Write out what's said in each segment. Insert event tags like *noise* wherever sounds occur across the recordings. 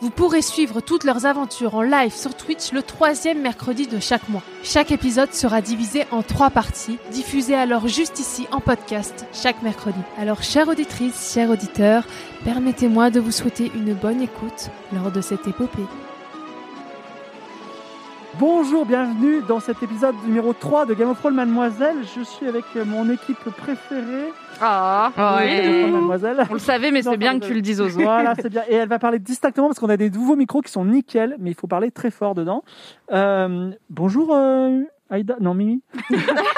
Vous pourrez suivre toutes leurs aventures en live sur Twitch le troisième mercredi de chaque mois. Chaque épisode sera divisé en trois parties, diffusées alors juste ici en podcast chaque mercredi. Alors, chère auditrice, chers auditeurs, permettez-moi de vous souhaiter une bonne écoute lors de cette épopée. Bonjour, bienvenue dans cet épisode numéro 3 de Game of Thrones Mademoiselle. Je suis avec mon équipe préférée. Ah, oui. Mademoiselle. On le savait, mais c'est bien que tu le dises aux autres. Voilà, c'est bien. Et elle va parler distinctement parce qu'on a des nouveaux micros qui sont nickel, mais il faut parler très fort dedans. Euh, bonjour euh, Aïda, non Mimi. *laughs*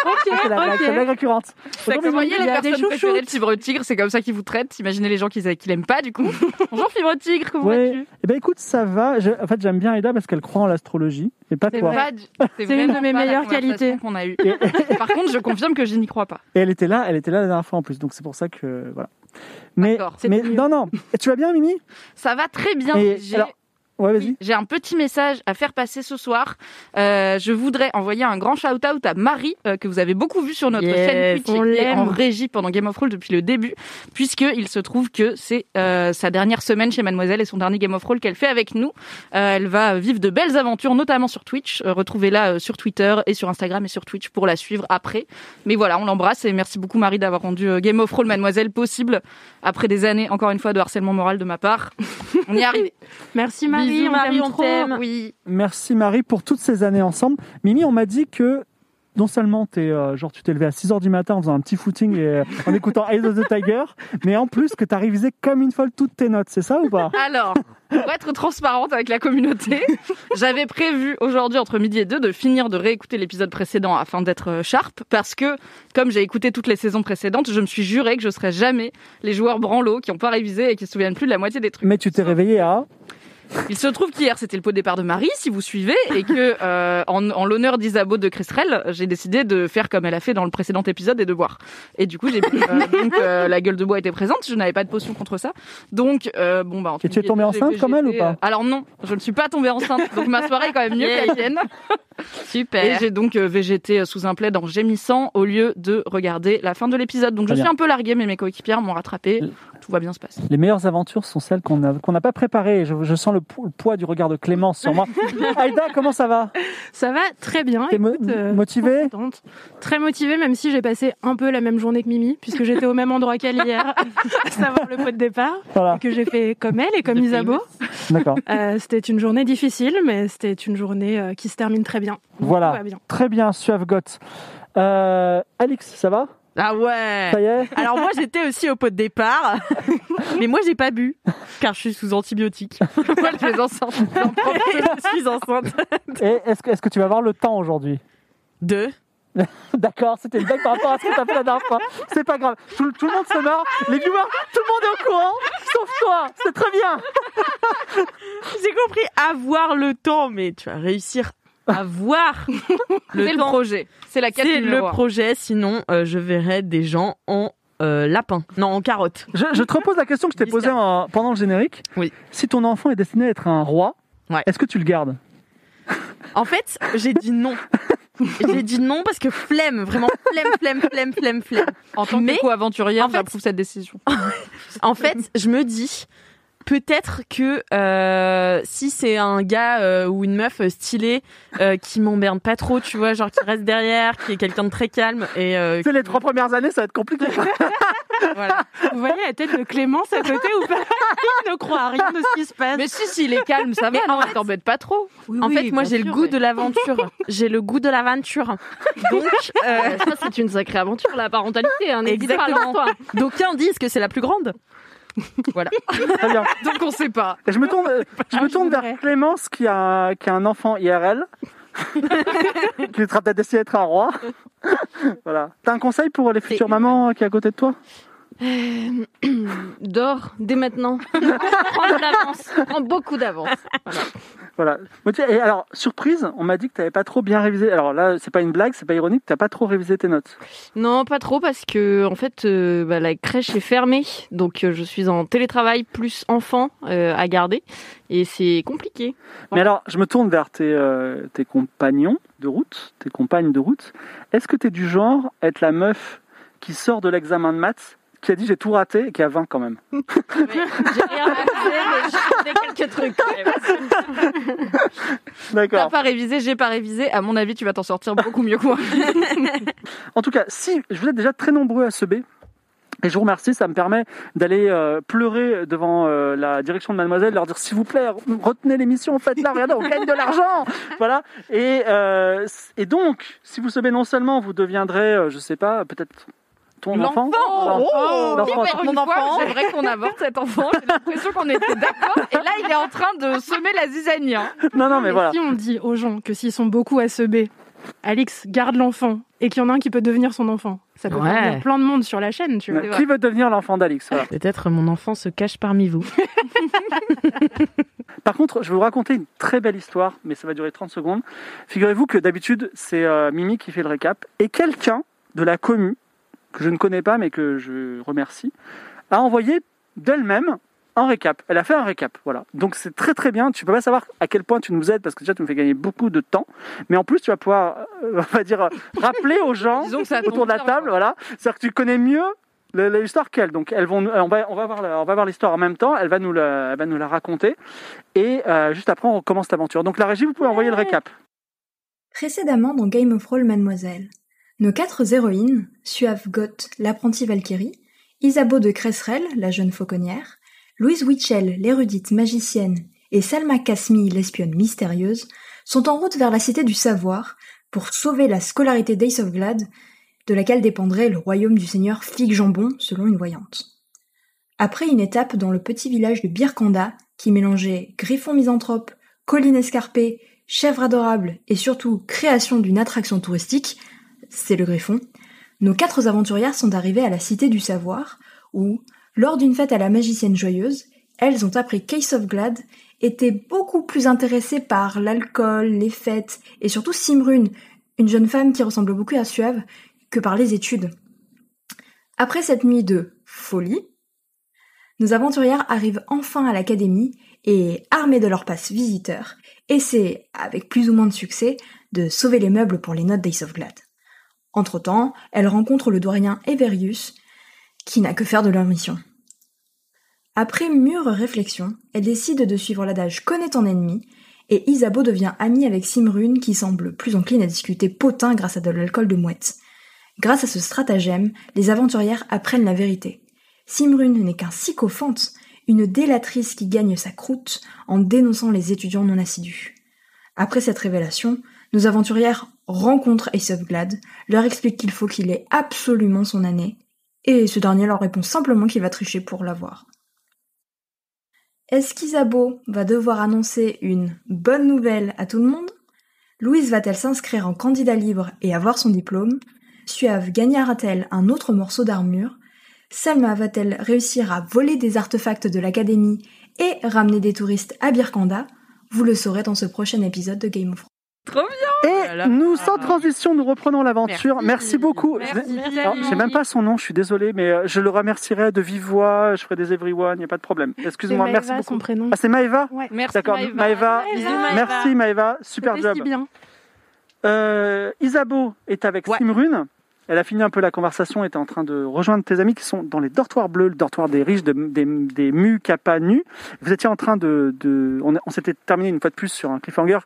Ok, C'est la, blague, c'est la blague récurrente. Vous voyez Mimi. les il y a des personnes préférées chouchoutes. de Fibre Tigre, c'est comme ça qu'ils vous traitent. Imaginez les gens qui qui l'aiment pas, du coup. *laughs* Bonjour Fibre Tigre, comment Ouais. vas-tu? Eh ben écoute, ça va. Je- en fait, j'aime bien Aïda parce qu'elle croit en l'astrologie, et pas toi. C'est une de mes la meilleures qualités. qu'on a eue. Et, *laughs* Par contre, je confirme que je n'y crois pas. et elle était là, elle était là la dernière fois en plus, donc c'est pour ça que voilà. Mais, D'accord. mais non, non. Tu vas bien, Mimi? Ça va très bien. Et alors, Ouais, vas-y. Oui, J'ai un petit message à faire passer ce soir. Euh, je voudrais envoyer un grand shout-out à Marie, euh, que vous avez beaucoup vu sur notre Yes, chaîne Twitch, et en régie pendant Game of Thrones depuis le début, puisque il se trouve que c'est euh, sa dernière semaine chez Mademoiselle et son dernier Game of Thrones qu'elle fait avec nous. Elle va vivre de belles aventures, notamment sur Twitch. Retrouvez-la sur Twitter et sur Instagram et sur Twitch pour la suivre après. Mais voilà, on l'embrasse et merci beaucoup Marie d'avoir rendu Game of Thrones Mademoiselle possible après des années, encore une fois, de harcèlement moral de ma part. *laughs* On y est arrivé. Merci Marie, Bisous, on Marie, t'aime on trop. t'aime. Oui. Merci Marie pour toutes ces années ensemble. Mimi, on m'a dit que non seulement t'es, euh, genre, tu t'es levé à 6h du matin en faisant un petit footing et euh, en écoutant Eyes of the Tiger, mais en plus que tu as révisé comme une folle toutes tes notes, c'est ça ou pas? Alors, pour être transparente avec la communauté, j'avais prévu aujourd'hui entre midi et deux de finir de réécouter l'épisode précédent afin d'être euh, sharp parce que comme j'ai écouté toutes les saisons précédentes, je me suis juré que je serais jamais les joueurs branlots qui n'ont pas révisé et qui se souviennent plus de la moitié des trucs. Mais tu t'es réveillé à... Il se trouve qu'hier c'était le pot de départ de Marie, si vous suivez, et que *laughs* euh, en, en l'honneur d'Isabeau de Cristrel, j'ai décidé de faire comme elle a fait dans le précédent épisode et de boire. Et du coup, j'ai euh, *laughs* donc euh, la gueule de bois était présente, je n'avais pas de potion contre ça. Donc euh, bon bah. entre Et tu es tombée enceinte comme elle ou pas euh, Alors non, je ne suis pas tombée enceinte, donc ma soirée est quand même mieux que la tienne. Et Super. j'ai donc euh, végété sous un plaid en gémissant au lieu de regarder la fin de l'épisode. Donc je suis un peu larguée, mais mes coéquipières m'ont rattrapé. Tout va bien se passer. Les meilleures aventures sont celles qu'on n'a pas préparées. Je, je sens le, po- le poids du regard de Clémence sur moi. *laughs* Aïda, comment ça va? Ça va très bien. T'es mo- euh, motivée? Très motivée, même si j'ai passé un peu la même journée que Mimi, puisque j'étais au même endroit qu'elle hier, *laughs* à savoir le pot de départ, Voilà, que j'ai fait comme elle et comme Isabeau. d'accord. Euh, c'était une journée difficile, mais c'était une journée euh, qui se termine très bien. Donc, Voilà. Bien. Très bien, Suave Goth. Euh, Alix, ça va? Ah ouais Ça y est Alors moi j'étais aussi au pot de départ, *laughs* mais moi j'ai pas bu, car je suis sous antibiotiques. *laughs* Moi, je suis enceinte? je suis enceinte. Et est-ce que, est-ce que tu vas avoir le temps aujourd'hui? Deux. *laughs* D'accord, c'était une blague par rapport à ce que tu as fait la dernière fois. C'est pas grave. Tout, tout le monde se marre. Les viewers, tout le monde est au courant, sauf toi. C'est très bien. J'ai compris avoir le temps, mais tu vas réussir à voir *laughs* C'est le temps. projet. C'est la C'est le projet, sinon euh, je verrai des gens en euh, lapin. Non, en carotte. Je, je te repose la question que je t'ai posée en- pendant le générique. Oui. Si ton enfant est destiné à être un roi, Ouais. est-ce que tu le gardes? En fait, j'ai dit non. *laughs* J'ai dit non parce que flemme, vraiment flemme, flemme, flemme, flemme, flemme. En tant Mais, que co-aventurière, en fait- j'approuve cette décision. *laughs* En fait, je me dis, peut-être que euh, si c'est un gars euh, ou une meuf stylée euh, qui m'emmerde pas trop, tu vois, genre qui reste derrière, qui est quelqu'un de très calme et euh, Tu sais, les trois premières années, ça va être compliqué. *laughs* voilà. Vous voyez la tête de Clément à côté ou pas? Il ne croit à rien de ce qui se passe. Mais si, s'il est calme, ça va, Mais non, elle t'embête pas trop. En fait, moi j'ai le goût de l'aventure. J'ai le goût de l'aventure. *laughs* Donc euh, Ça, c'est une sacrée aventure, la parentalité. Hein, Exactement. d'aucuns disent que c'est la plus grande. *laughs* Voilà. Très bien. Donc on sait pas. Et je me tourne, euh, *laughs* je me tourne vers Clémence qui a, qui a un enfant IRL. *laughs* qui sera peut-être destiné à être un roi. voilà. T'as un conseil pour les futures mamans qui est à côté de toi? *clears throat* Dors dès maintenant. *laughs* Prends de l'avance. Prends beaucoup d'avance. Voilà. Tiens, Et alors, surprise, on m'a dit que t'avais pas trop bien révisé. Alors là, c'est pas une blague, c'est pas ironique, t'as pas trop révisé tes notes. Non, pas trop parce que en fait, euh, bah, la crèche est fermée, donc euh, je suis en télétravail plus enfant euh, à garder et c'est compliqué. Mais alors, je me tourne vers tes, euh, tes compagnons de route, tes compagnes de route. Est-ce que t'es du genre à être la meuf qui sort de l'examen de maths, qui a dit j'ai tout raté et qui a 20 quand même *laughs* J'ai rien révisé, mais je connais quelques trucs. même. T'as D'accord. pas révisé, j'ai pas révisé. À mon avis, tu vas t'en sortir beaucoup mieux que moi. *laughs* En tout cas, si vous êtes déjà très nombreux à se B, et je vous remercie, ça me permet d'aller euh, pleurer devant euh, la direction de Mademoiselle, leur dire s'il vous plaît, retenez l'émission, faites-la, regardez, on gagne de l'argent, *laughs* voilà. Et, euh, et donc, si vous sebez non seulement, vous deviendrez, euh, je sais pas, peut-être ton enfant, Oh, L'enfant, Super, mon enfant. J'aimerais qu'on avorte cet enfant. J'ai l'impression qu'on était d'accord. Et là, il est en train de semer la zizanie. hein. non, non, mais Mais voilà. si on dit aux gens que s'ils sont beaucoup à se B, Alix garde l'enfant et qu'il y en a un qui peut devenir son enfant, ça peut Ouais. plein de monde sur la chaîne, tu vois. Qui veut devenir l'enfant d'Alix voilà. Peut-être mon enfant se cache parmi vous. *laughs* Par contre, je vais vous raconter une très belle histoire, mais ça va durer 30 secondes. Figurez-vous que d'habitude, c'est euh, Mimi qui fait le récap. Et quelqu'un de la commu, que je ne connais pas, mais que je remercie, a envoyé d'elle-même un récap. Elle a fait un récap, voilà. Donc c'est très très bien. Tu peux pas savoir à quel point tu nous aides, parce que déjà tu nous fais gagner beaucoup de temps. Mais en plus, tu vas pouvoir, euh, *laughs* on va dire, euh, rappeler aux gens autour de la table, quoi. voilà. C'est-à-dire que tu connais mieux l'histoire qu'elle. Donc elles vont, on va, on va voir, on va voir l'histoire en même temps. Elle va nous la, elle va nous la raconter. Et euh, juste après, on recommence l'aventure. Donc la régie, vous pouvez envoyer le récap. Précédemment dans Game of Roll Mademoiselle, nos quatre héroïnes, Suave Goth, l'apprentie Valkyrie, Isabeau de Cresserelle, la jeune fauconnière, Louise Witchell, l'érudite magicienne, et Selma Kasmi, l'espionne mystérieuse, sont en route vers la cité du savoir pour sauver la scolarité d'Ace of Glad, de laquelle dépendrait le royaume du seigneur Fig Jambon, selon une voyante. Après une étape dans le petit village de Birkanda, qui mélangeait griffon misanthrope, colline escarpée, chèvre adorable et surtout création d'une attraction touristique, c'est le Griffon, nos quatre aventurières sont arrivées à la Cité du Savoir, où, lors d'une fête à la magicienne joyeuse, elles ont appris qu'Ace of Glad était beaucoup plus intéressée par l'alcool, les fêtes et surtout Simrune, une jeune femme qui ressemble beaucoup à Suave, que par les études. Après cette nuit de folie, nos aventurières arrivent enfin à l'académie et, armées de leur passe visiteur, essaient, avec plus ou moins de succès, de sauver les meubles pour les notes d'Ace of Glad. Entre-temps, elles rencontrent le doyen Everius, qui n'a que faire de leur mission. Après mûre réflexion, elles décident de suivre l'adage connaît ton ennemi, et Isabeau devient amie avec Simrune qui semble plus encline à discuter potin grâce à de l'alcool de mouette. Grâce à ce stratagème, les aventurières apprennent la vérité. Simrune n'est qu'un sycophante, une délatrice qui gagne sa croûte en dénonçant les étudiants non assidus. Après cette révélation, nos aventurières rencontrent Ace of Glad, leur expliquent qu'il faut qu'il ait absolument son année, et ce dernier leur répond simplement qu'il va tricher pour l'avoir. Est-ce qu'Isabeau va devoir annoncer une bonne nouvelle à tout le monde Louise va-t-elle s'inscrire en candidat libre et avoir son diplôme? Suave gagnera-t-elle un autre morceau d'armure? Selma va-t-elle réussir à voler des artefacts de l'académie et ramener des touristes à Birkanda? Vous le saurez dans ce prochain épisode de Game of Thrones. Trop bien. Et là. nous, sans transition, nous reprenons l'aventure. Merci, Merci. beaucoup. Merci, Je- j'ai même pas son nom, je suis désolé, mais euh, je le remercierai de vive voix. Je ferai des everyone, il n'y a pas de problème. Excuse-moi, merci beaucoup. son prénom. Ah, c'est Maëva Ouais. Merci D'accord, Maëva. Maëva. Bisous, Maëva. Merci Maëva, super job. si bien. Euh, Isabeau est avec Ouais. Simrune. Elle a fini un peu la conversation, était en train de rejoindre tes amis qui sont dans les dortoirs bleus, le dortoir des riches, de- des, des mu kappa nu. Vous étiez en train de... de- on, on s'était terminé une fois de plus sur un cliffhanger.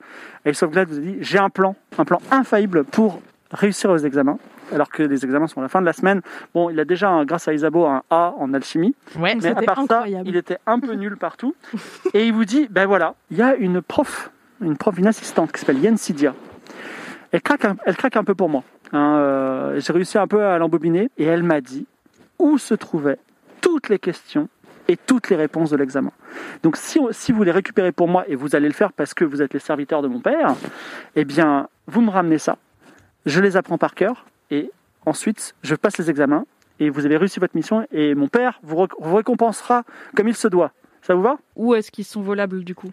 Et Sauveglade vous a dit, j'ai un plan, un plan infaillible pour réussir aux examens. Alors que les examens sont à la fin de la semaine. Bon, il a déjà, un- grâce à Isabeau, un A en alchimie. Ouais. Mais à C'était part incroyable. ça, il était un peu *laughs* nul partout. Et il vous dit, ben voilà, il y a une prof, une prof, une assistante qui s'appelle Yen Sidia. Elle craque, un, elle craque un peu pour moi. hein, euh, J'ai réussi un peu à l'embobiner et elle m'a dit où se trouvaient toutes les questions et toutes les réponses de l'examen. Donc si, si vous les récupérez pour moi et vous allez le faire parce que vous êtes les serviteurs de mon père, eh bien vous me ramenez ça, je les apprends par cœur et ensuite je passe les examens et vous avez réussi votre mission et mon père vous, récompensera comme il se doit. Ça vous va? Où est-ce qu'ils sont volables du coup?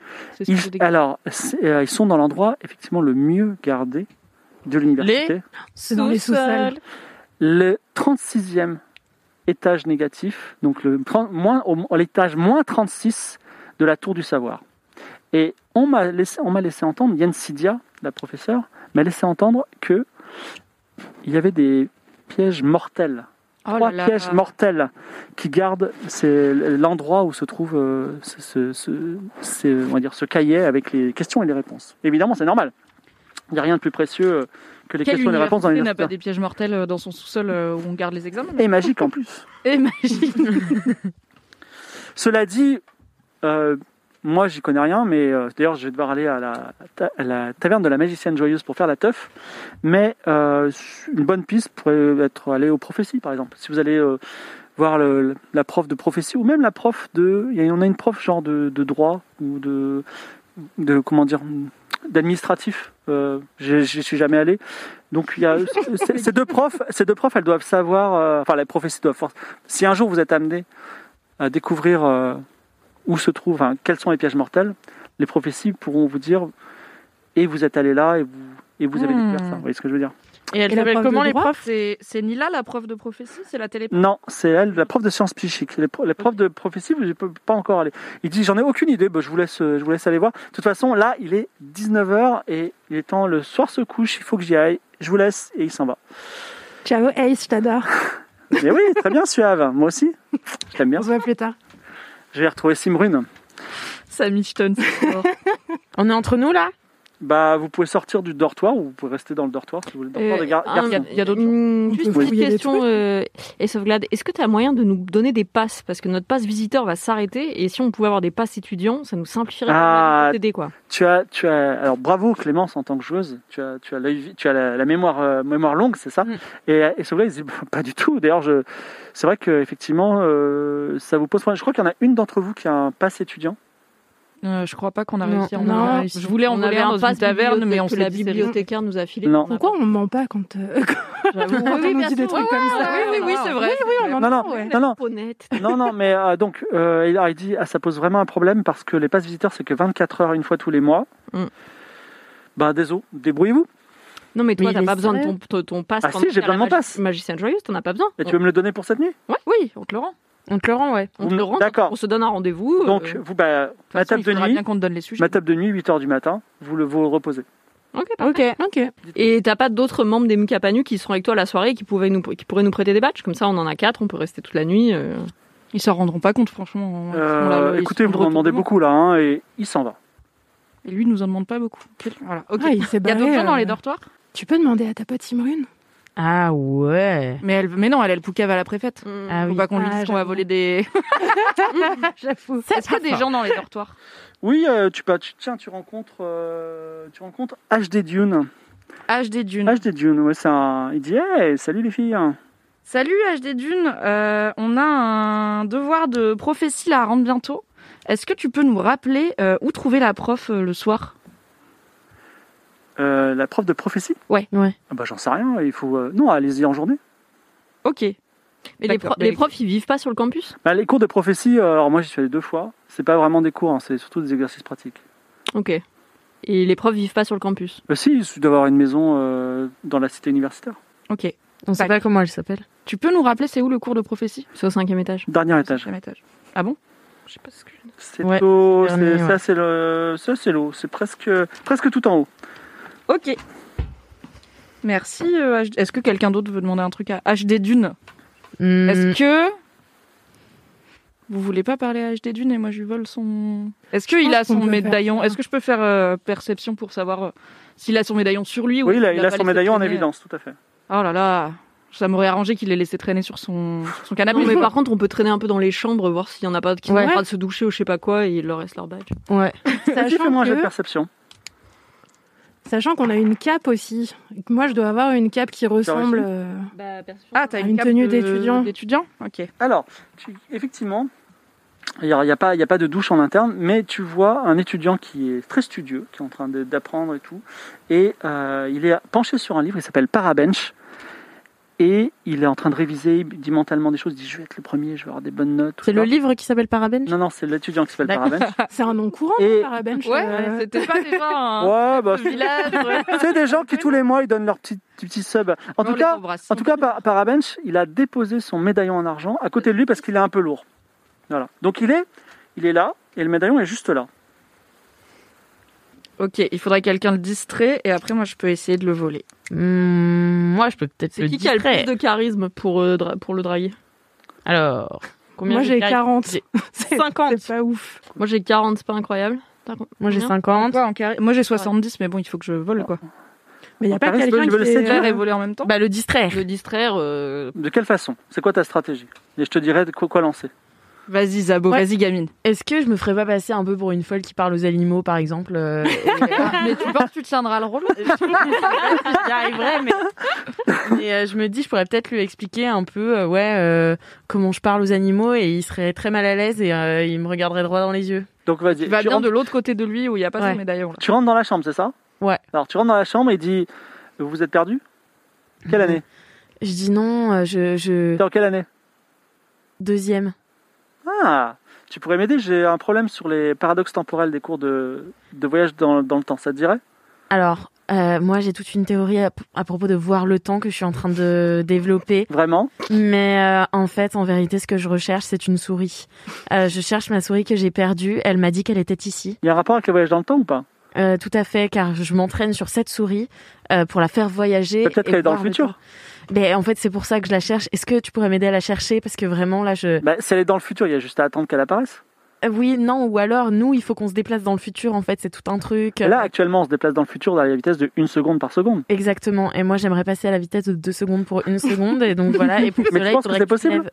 Ils. Alors, euh, ils sont dans l'endroit effectivement le mieux gardé de l'université. C'est dans les sous-sols. Le 36e étage négatif, donc le 30 moins, au- l'étage moins 36 de la tour du savoir. Et on m'a laissé, on m'a laissé entendre, Yann Sidia, la professeure, m'a laissé entendre que il y avait des pièges mortels Oh trois là là. pièges mortels qui gardent c'est l'endroit où se trouve euh, ce, ce- ce- c'est, on va dire, ce cahier avec les questions et les réponses. Évidemment, c'est normal. Il n'y a rien de plus précieux euh, que les Quelle questions et les réponses dans université n'a pas des pièges mortels euh, dans son sous-sol euh, où on garde les examens Et magique en plus. *laughs* Et magique. *laughs* Cela dit, euh, moi j'y connais rien, mais euh, d'ailleurs je vais devoir aller à la, ta- à la taverne de la magicienne joyeuse pour faire la teuf. Mais euh, une bonne piste pourrait être aller aux prophéties par exemple. Si vous allez voir le- la prof de prophétie ou même la prof de, il y a- on a une prof genre de, de droit ou de, de comment dire, d'administratif. Euh, j'y suis jamais allé. Donc il y a ces deux profs, ces deux profs, elles doivent savoir. euh, enfin, les prophéties doivent. Si un jour vous êtes amené à découvrir euh, où se trouvent, quels sont les pièges mortels, les prophéties pourront vous dire et vous êtes allé là et vous et vous avez Hmm. découvert ça. Vous voyez ce que je veux dire? Et elle s'appelle comment les profs? C'est Nila la prof de prophétie? C'est la télé Non, c'est elle, la prof de sciences psychiques. Les, pro- les profs de prophétie, je ne peux pas encore aller. Il dit j'en ai aucune idée, bah, je, vous laisse, euh, je vous laisse aller voir. De toute façon, là, il est 19h et il est temps, le soir se couche, il faut que j'y aille. Je vous laisse et il s'en va. Ciao Ace, je t'adore. *laughs* Mais oui, très bien, Suave. Moi aussi. Je l'aime bien. On se voit plus tard. Je vais retrouver Simrune. Sammy Stone, c'est fort. *laughs* On est entre nous là? Bah, vous pouvez sortir du dortoir ou vous pouvez rester dans le dortoir si vous voulez. Le dortoir Euh, des gar- un- garçons. Il y a d'autres Mmh, Juste une petite question, euh, et sauvegarde. Est-ce que tu as moyen de nous donner des passes? Parce que notre passe visiteur va s'arrêter, et si on pouvait avoir des passes étudiants, ça nous simplifierait Ah. pour t'aider, quoi. Tu as, tu as, alors bravo Clémence en tant que joueuse. Tu as, tu as, tu as la, la mémoire, euh, mémoire longue, c'est ça? Mm. Et, et Sauvegarde, il dit pas du tout. D'ailleurs, je, c'est vrai que effectivement, euh, ça vous pose problème. Je crois qu'il y en a une d'entre vous qui a un pass étudiant. Euh, je crois pas qu'on a Non. réussi. Non. réussi. Je voulais en avait un dans une passe taverne, mais on s'est la bibliothécaire nous a filé. Non. Pourquoi on ment pas quand, euh, *laughs* quand on nous dit des trucs comme ça oui, oui, oui, c'est vrai. Oui, oui, on Non, non, ouais. non, non, Honnête. *laughs* non, non, mais euh, donc, euh, il dit, ah, ça pose vraiment un problème parce que les passes visiteurs, c'est que 24 heures une fois tous les mois. Mm. Bah, désolé, débrouillez-vous. Non, mais toi, Mais t'as pas besoin de ton, sérieux ton, ton passe. Ah, si, j'ai besoin de mon passe. magi- Magicienne joyeuse, t'en as pas besoin. Et tu veux me le donner pour cette nuit? Oui, on te le rend. On te le rend, ouais. On te le rend, D'accord. on se donne un rendez-vous. euh, Donc, vous, bah, ma table de nuit, bien qu'on te donne les sujets. ma table de nuit, 8 heures du matin, vous le vous reposez. ok, parfait. Ok. Ok. Et t'as pas d'autres membres des Mukapanu qui seront avec toi la soirée et qui, pouvaient nous, qui pourraient nous prêter des badges? Comme ça, on en a quatre, on peut rester toute la nuit. euh. Ils s'en rendront pas compte, franchement. Euh, là, écoutez, vous m'en demandez beaucoup là, hein, et il s'en va. Et lui, il nous en demande pas beaucoup. Voilà, ok. Ah, il s'est Il y a barré, d'autres gens dans euh, les dortoirs? Tu peux demander à ta pote Simrune? Ah ouais. mais, elle, mais non, elle, elle poucave à la préfète. Ah Faut oui. pas qu'on lui Ah, dise qu'on va voler des. *laughs* *laughs* J'avoue. Est-ce qu'il y a des gens dans les dortoirs Oui, euh, tu, peux- tu- tiens, tu rencontres, euh, tu rencontres HD Dune. HD Dune. HD Dune, ouais, c'est un. Il dit, hey, salut les filles. Salut HD Dune, Euh, on a un devoir de prophétie là à rendre bientôt. Est-ce que tu peux nous rappeler euh, où trouver la prof euh, le soir? Euh, la prof de prophétie Ouais. Ouais. Ah bah, j'en sais rien. Il faut. euh, Non, allez-y en journée. Ok. Mais les, D'accord. pro- les profs, ils vivent pas sur le campus? Bah, les cours de prophétie, euh, alors moi j'y suis allé deux fois. C'est pas vraiment des cours, hein, c'est surtout des exercices pratiques. Ok. Et les profs vivent pas sur le campus? Euh, si, il suffit d'avoir une maison euh, dans la cité universitaire. Ok. On sait pas comment elle s'appelle. Tu peux nous rappeler c'est où le cours de prophétie? C'est au cinquième étage. Dernier étage. Cinquième étage. Ah bon? Je sais pas ce que je C'est Ouais, au- c'est dernier, c'est- ouais. ça c'est le, ça c'est l'eau. C'est presque, presque tout en haut. Ok. Merci. euh, HD Est-ce que quelqu'un d'autre veut demander un truc à HD Dune Hmm, Est-ce que vous voulez pas parler à HD Dune et moi je lui vole son Est-ce qu'il pense a son qu'on peut faire médaillon ça. Est-ce que je peux faire euh, perception pour savoir euh, s'il a son médaillon sur lui ou Oui, il a, il a pas son laissé médaillon en traîner évidence, tout à fait. Oh là là, ça m'aurait arrangé qu'il l'ait laissé traîner sur son, sur son canapé. Non, mais par contre, on peut traîner un peu dans les chambres, voir s'il y en a pas qui sont Ouais. en train de se doucher ou je sais pas quoi, et il leur reste leur badge. Ouais. Vas-y, Sachant fais-moi un jet de que- perception. Sachant qu'on a une cape aussi. Moi, je dois avoir une cape qui ressemble. euh, ah, t'as Une une, cape tenue d'étudiant. D'étudiant, ok. Alors, tu- effectivement, il n'y a, il y a pas de douche en interne, mais tu vois un étudiant qui est très studieux, qui est en train d'apprendre et tout, et euh, il est penché sur un livre, il s'appelle Parabench, et il est en train de réviser, il dit mentalement des choses, il dit je vais être le premier, je vais avoir des bonnes notes. C'est le livre qui s'appelle Paraben Non, non, c'est l'étudiant qui s'appelle. Parabench. *laughs* C'est un nom courant, Et- Parabench, Ouais, euh, c'était pas déjà un Ouais, bah, c'est- village. ouais. *laughs* c'est des gens qui tous les mois ils donnent leur petit, petit, sub. En tout cas. En tout cas, par, Parabench, il a déposé son médaillon en argent à côté de lui parce qu'il est un peu lourd. Voilà. Donc il est, il est là et le médaillon est juste là. Ok, il faudrait que quelqu'un le distrait et après moi je peux essayer de le voler. Hmm, Moi, je peux peut-être C'est le qui qui a le plus de charisme pour, euh, dra- pour le draguer? Alors, combien Moi, j'ai de charisme 40. J'ai *laughs* c'est 50. c'est pas ouf. Moi j'ai 40, c'est pas incroyable. T'as Moi, j'ai combien? 50. Quoi, en carré Moi j'ai 70, mais bon, il faut que je vole quoi. Mais il n'y a pas quelqu'un il veut le qui. séduire est- Faire et voler en même temps? Bah, le distraire. Le distraire, euh, De quelle façon? C'est quoi ta stratégie? Et je te dirai de quoi, quoi lancer. Vas-y Zabo, Ouais. vas-y gamine. Est-ce que je me ferais pas passer un peu pour une folle qui parle aux animaux, par exemple euh, *laughs* et- mais tu penses que tu tiendras le rôle? J'y arriverai, mais, mais, euh, je me dis, je pourrais peut-être lui expliquer un peu, euh, ouais, euh, comment je parle aux animaux et il serait très mal à l'aise et euh, il me regarderait droit dans les yeux. Donc vas-y. Tu vas tu, bien rentres, de l'autre côté de lui où il n'y a pas Ouais. son médaillon. Là. tu rentres dans la chambre, c'est ça? Ouais. Alors tu rentres dans la chambre et il dit Vous êtes perdu? Quelle année? Je dis non, je, je... T'es en quelle année? Deuxième. Ah Tu pourrais m'aider J'ai un problème sur les paradoxes temporels des cours de, de voyage dans, dans le temps. Ça te dirait? Alors, euh, moi j'ai toute une théorie à, à propos de voir le temps que je suis en train de développer. Vraiment? Mais euh, en fait, en vérité, ce que je recherche, c'est une souris. Euh, je cherche ma souris que j'ai perdue. Elle m'a dit qu'elle était ici. Il y a un rapport avec le voyage dans le temps ou pas? Tout à fait, car je m'entraîne sur cette souris pour la faire voyager. Peut-être qu'elle est dans le futur. temps. Mais en fait, c'est pour ça que je la cherche. Est-ce que tu pourrais m'aider à la chercher? Parce que vraiment, là, je... bah, Si elle est dans le futur, il y a juste à attendre qu'elle apparaisse. Euh, Oui, non, ou alors, nous, il faut qu'on se déplace dans le futur, en fait, c'est tout un truc. Là, actuellement, on se déplace dans le futur à la vitesse de 1 seconde par seconde. Exactement. Et moi, j'aimerais passer à la vitesse de 2 secondes pour une seconde. Et donc, voilà. Et pour *laughs* Mais tu cela, il penses que c'est tu possible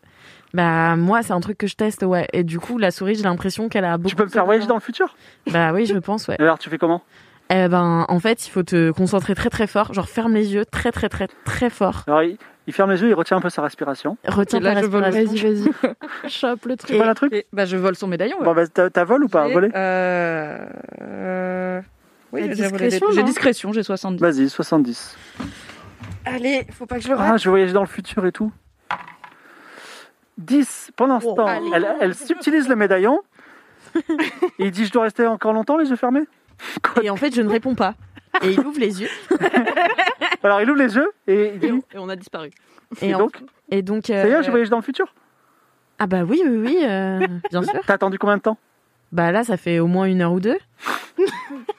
Bah, moi, c'est un truc que je teste, ouais. Et du coup, la souris, j'ai l'impression qu'elle a beaucoup Tu peux me faire voyager dans le futur? Bah oui, je pense, ouais. Alors, tu fais comment? Eh ben, en fait, il faut te concentrer très très fort. Genre, ferme les yeux très très très très fort. Alors, il, il ferme les yeux, il retient un peu sa respiration. Retiens ta respiration. Vas-y, vas-y. *laughs* Chope le Tu truc. vois la truc Et, bah je vole son médaillon. ouais. Bon, bah, t'as t'as vol ou pas Volé euh, euh, Oui, La j'ai discrétion, j'ai non discrétion, j'ai 70. Vas-y, 70. Allez, faut pas que je le Ah, je vais voyager dans le futur et tout. 10. Pendant ce Oh, temps, allez. elle, elle subtilise le médaillon. et *laughs* il dit Je dois rester encore longtemps, les yeux fermés? Et en fait, je ne réponds pas. Et il ouvre les yeux. *laughs* Alors, il ouvre les yeux et il et, dit on, et on a disparu. Et Et, en- donc et donc. Ça y est, euh, je voyage dans le futur? Ah bah oui, oui, oui, euh, bien *laughs* sûr. T'as attendu combien de temps? Bah là, ça fait au moins une heure ou deux.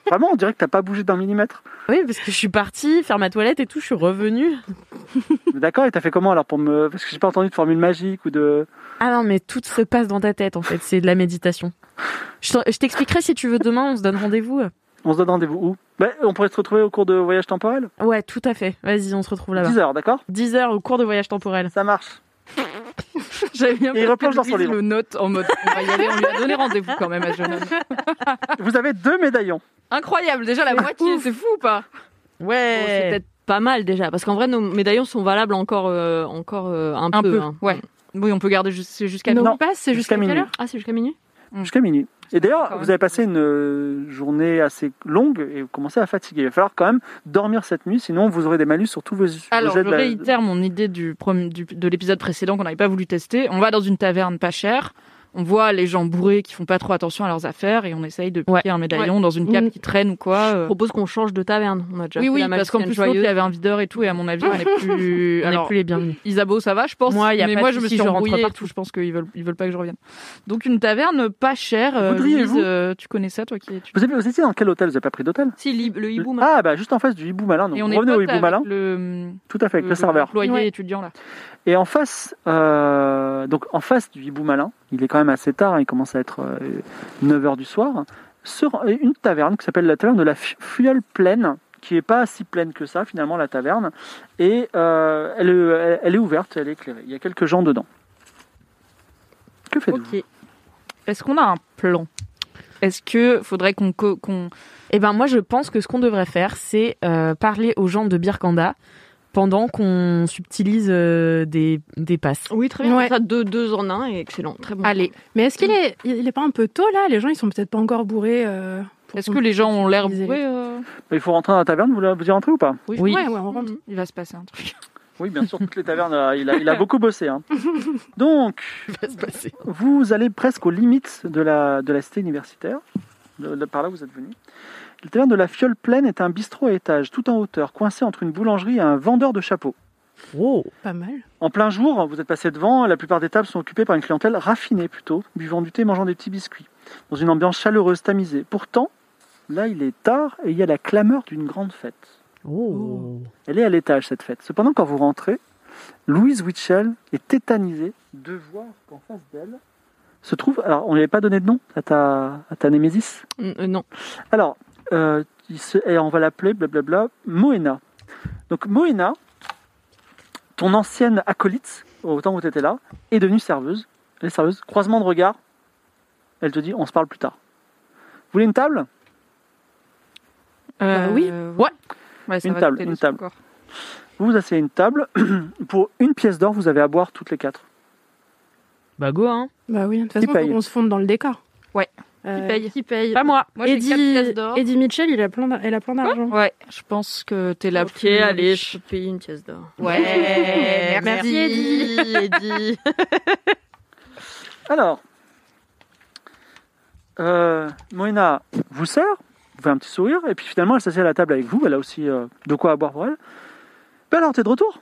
Vraiment, on dirait que t'as pas bougé d'un millimètre. Oui, parce que je suis partie faire ma toilette et tout, je suis revenue. *laughs* D'accord, et t'as fait comment alors pour me. Parce que j'ai pas entendu de formule magique ou de. Ah non, mais tout se passe dans ta tête en fait, c'est de la méditation. Je t'expliquerai si tu veux demain, on se donne rendez-vous. On se donne rendez-vous où? Bah, On pourrait se retrouver au cours de voyage temporel? Ouais, tout à fait. Vas-y, on se retrouve là-bas. 10 heures, d'accord? 10 heures au cours de voyage temporel. Ça marche. *laughs* J'avais bien Et il replonge que dans son livre. le note en mode on va y aller, on lui a donné rendez-vous quand même à ce jeune homme. Vous avez deux médaillons. Incroyable, déjà la moitié, c'est fou ou pas? Bon, c'est peut-être pas mal déjà, parce qu'en vrai, nos médaillons sont valables encore, euh, encore euh, un, Un peu, hein. ouais. Oui, on peut garder jusqu'à Nos Non, passes, c'est jusqu'à minuit. Ah, c'est jusqu'à minuit? Jusqu'à minuit. Et d'ailleurs, vous avez passé une euh, journée assez longue et vous commencez à fatiguer. Il va falloir quand même dormir cette nuit, sinon vous aurez des malus sur tous vos, vos Alors, jets je de la- réitère mon idée du- de l'épisode précédent qu'on n'avait pas voulu tester. On va dans une taverne pas chère. On voit les gens bourrés qui font pas trop attention à leurs affaires et on essaye de piquer Ouais. un médaillon dans une cape Mm. qui traîne ou quoi. Je euh. propose qu'on change de taverne. On a déjà Oui, fait oui, la parce qu'en plus, il y joyeuse. avait un videur et tout, et à mon avis, on n'est *laughs* plus. Les bienvenus. Isabeau, ça va, je pense. Moi, y a mais pas moi, je me suis embrouillée et partout. tout. Je pense qu'ils veulent, ils veulent pas que je revienne. Donc, une taverne pas chère. euh, Louise, euh, tu connais ça, toi qui tu- Vous, avez, vous étiez dans quel hôtel? Vous n'avez pas pris d'hôtel? Si, le hibou m'a- Ah, bah juste en face du Hibou Malin. Donc Et on revenez au Hibou avec Malin, le, tout à fait, avec le, serveur. Ouais. étudiant là. Et en face, euh, donc en face du Hibou Malin, il est quand même assez tard, hein, il commence à être 9h du soir, sur une taverne qui s'appelle la taverne de la Fiole Pleine, qui est pas si pleine que ça finalement la taverne, et euh, elle, est- ouverte, elle est éclairée. Il y a quelques gens dedans. Que faites-vous. Est-ce qu'on a un plan? Est-ce que faudrait qu'on qu'on Eh ben moi je pense que ce qu'on devrait faire c'est euh, parler aux gens de Birkanda pendant qu'on subtilise euh, des, des passes. Oui, très bien. Ouais. Ça, deux, deux en un et excellent. Très bon. Allez. Mais est-ce qu'il est, il est pas un peu tôt là? Les gens, ils sont peut-être pas encore bourrés. euh, Est-ce que les gens ont l'air bourrés euh? Il faut rentrer dans la taverne, vous, vous y rentrez ou pas? Oui. Oui. Ouais, ouais, on rentre. Il va se passer un truc. Oui, bien sûr, toutes les tavernes, il a, il a beaucoup bossé. hein. *laughs* Donc, vous allez presque aux limites de la, de la cité universitaire. De- de- par là, vous êtes venu. La taverne de la Fiole Pleine est un bistrot à étage, tout en hauteur, coincé entre une boulangerie et un vendeur de chapeaux. Oh Pas mal. En plein jour, vous êtes passé devant, la plupart des tables sont occupées par une clientèle raffinée plutôt, buvant du thé, mangeant des petits biscuits, dans une ambiance chaleureuse, tamisée. Pourtant, là, il est tard et il y a la clameur d'une grande fête. Oh Elle est à l'étage, cette fête. Cependant, quand vous rentrez, Louise Witchell est tétanisée de voir qu'en face d'elle se trouve. Alors, on lui avait pas donné de nom à ta, à ta némésis? Euh, non. Alors, euh, il se- et on va l'appeler, blablabla, Moena. Donc, Moena, ton ancienne acolyte, au temps où tu étais là, est devenue serveuse. Elle est serveuse. Croisement de regard. Elle te dit on se parle plus tard. Vous voulez une table? Euh, oui. Ouais. Ouais, ça Une va table, une table. encore. Vous vous asseyez à une table. *clears throat* Pour une pièce d'or, vous avez à boire toutes les quatre. Bah go hein Bah oui, de toute façon, faut qu'on se fonde dans le décor. Ouais. Euh, Qui paye Qui paye Pas moi Moi, j'ai Eddie, quatre pièces d'or. Eddie Mitchell, il a plein d'a- elle a plein d'argent. Ouais, je pense que t'es la ok, allez, je payer une pièce d'or. Ouais, Merci, Eddie. Eddie. *laughs* Alors, euh, Moena vous sert, vous fait un petit sourire, et puis finalement elle s'assied à la table avec vous, elle a aussi euh, de quoi à boire pour elle. Ben alors, t'es de retour?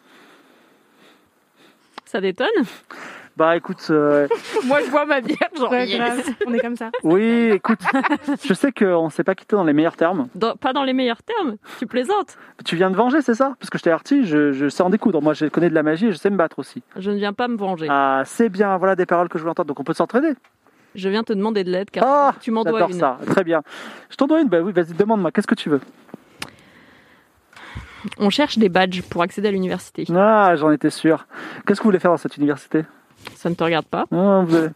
Ça détonne? Bah écoute, euh, *laughs* Moi, je vois ma bière, genre. Ouais, yes. grave. On est comme ça. *laughs* oui, écoute, je sais qu'on ne s'est pas quitté dans les meilleurs termes. Dans- Pas dans les meilleurs termes. Tu plaisantes Tu viens de venger, c'est ça? Parce que je t'ai averti, je, je sais en découdre. Moi, je connais de la magie et je sais me battre aussi. Je ne viens pas me venger. Ah, c'est bien, voilà des paroles que je voulais entendre. Donc on peut s'entraider. Je viens te demander de l'aide car Ah, tu m'en dois J'adore une. ça, très bien. Je t'en dois une, bah oui, vas-y, demande-moi, qu'est-ce que tu veux? On cherche des badges pour accéder à l'université. Ah, j'en étais sûr. Qu'est-ce que vous voulez faire dans cette université? Ça ne te regarde pas. Vous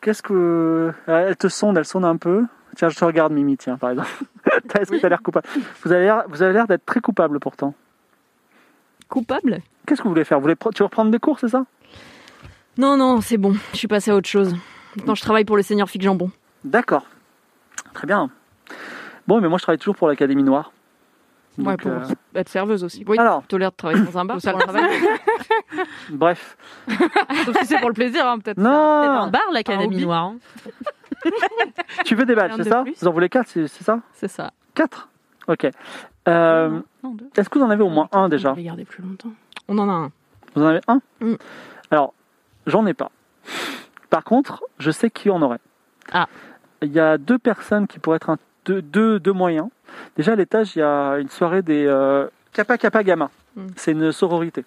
Qu'est-ce que. Ah, Elle te sonde, elle sonde un peu. Tiens, je te regarde, Mimi, tiens, par exemple. *laughs* Est-ce que tu as l'air coupable? Vous avez l'air, vous avez l'air d'être très coupable pourtant. Coupable? Qu'est-ce que vous voulez faire? Vous voulez Tu veux reprendre des cours, c'est ça? Non, non, c'est bon. Je suis passée à autre chose. Maintenant, je travaille pour le Seigneur Fig Jambon. D'accord. Très bien. Bon, mais moi, je travaille toujours pour l'Académie Noire. Ouais, pour euh, être serveuse aussi. Oui, Alors, T'as l'air de travailler dans un bar. ça pour travail. *laughs* bref. sauf si c'est pour le plaisir, hein, peut-être. C'est un Non bar l'Académie. Noire. hein. Tu veux des badges, Rien c'est de ça plus. Vous en voulez quatre, c'est c'est ça C'est ça. Quatre Ok. Euh, Non, non. Est-ce que vous en avez au moins un déjà On va les garder plus longtemps. On en a un. Vous en avez un Mm. Alors, j'en ai pas. Par contre, je sais qui en aurait. Ah. Il y a deux personnes qui pourraient être un, deux, deux, deux moyens. Déjà, à l'étage, il y a une soirée des euh, Kappa Kappa Gamma. Mm. C'est une sororité.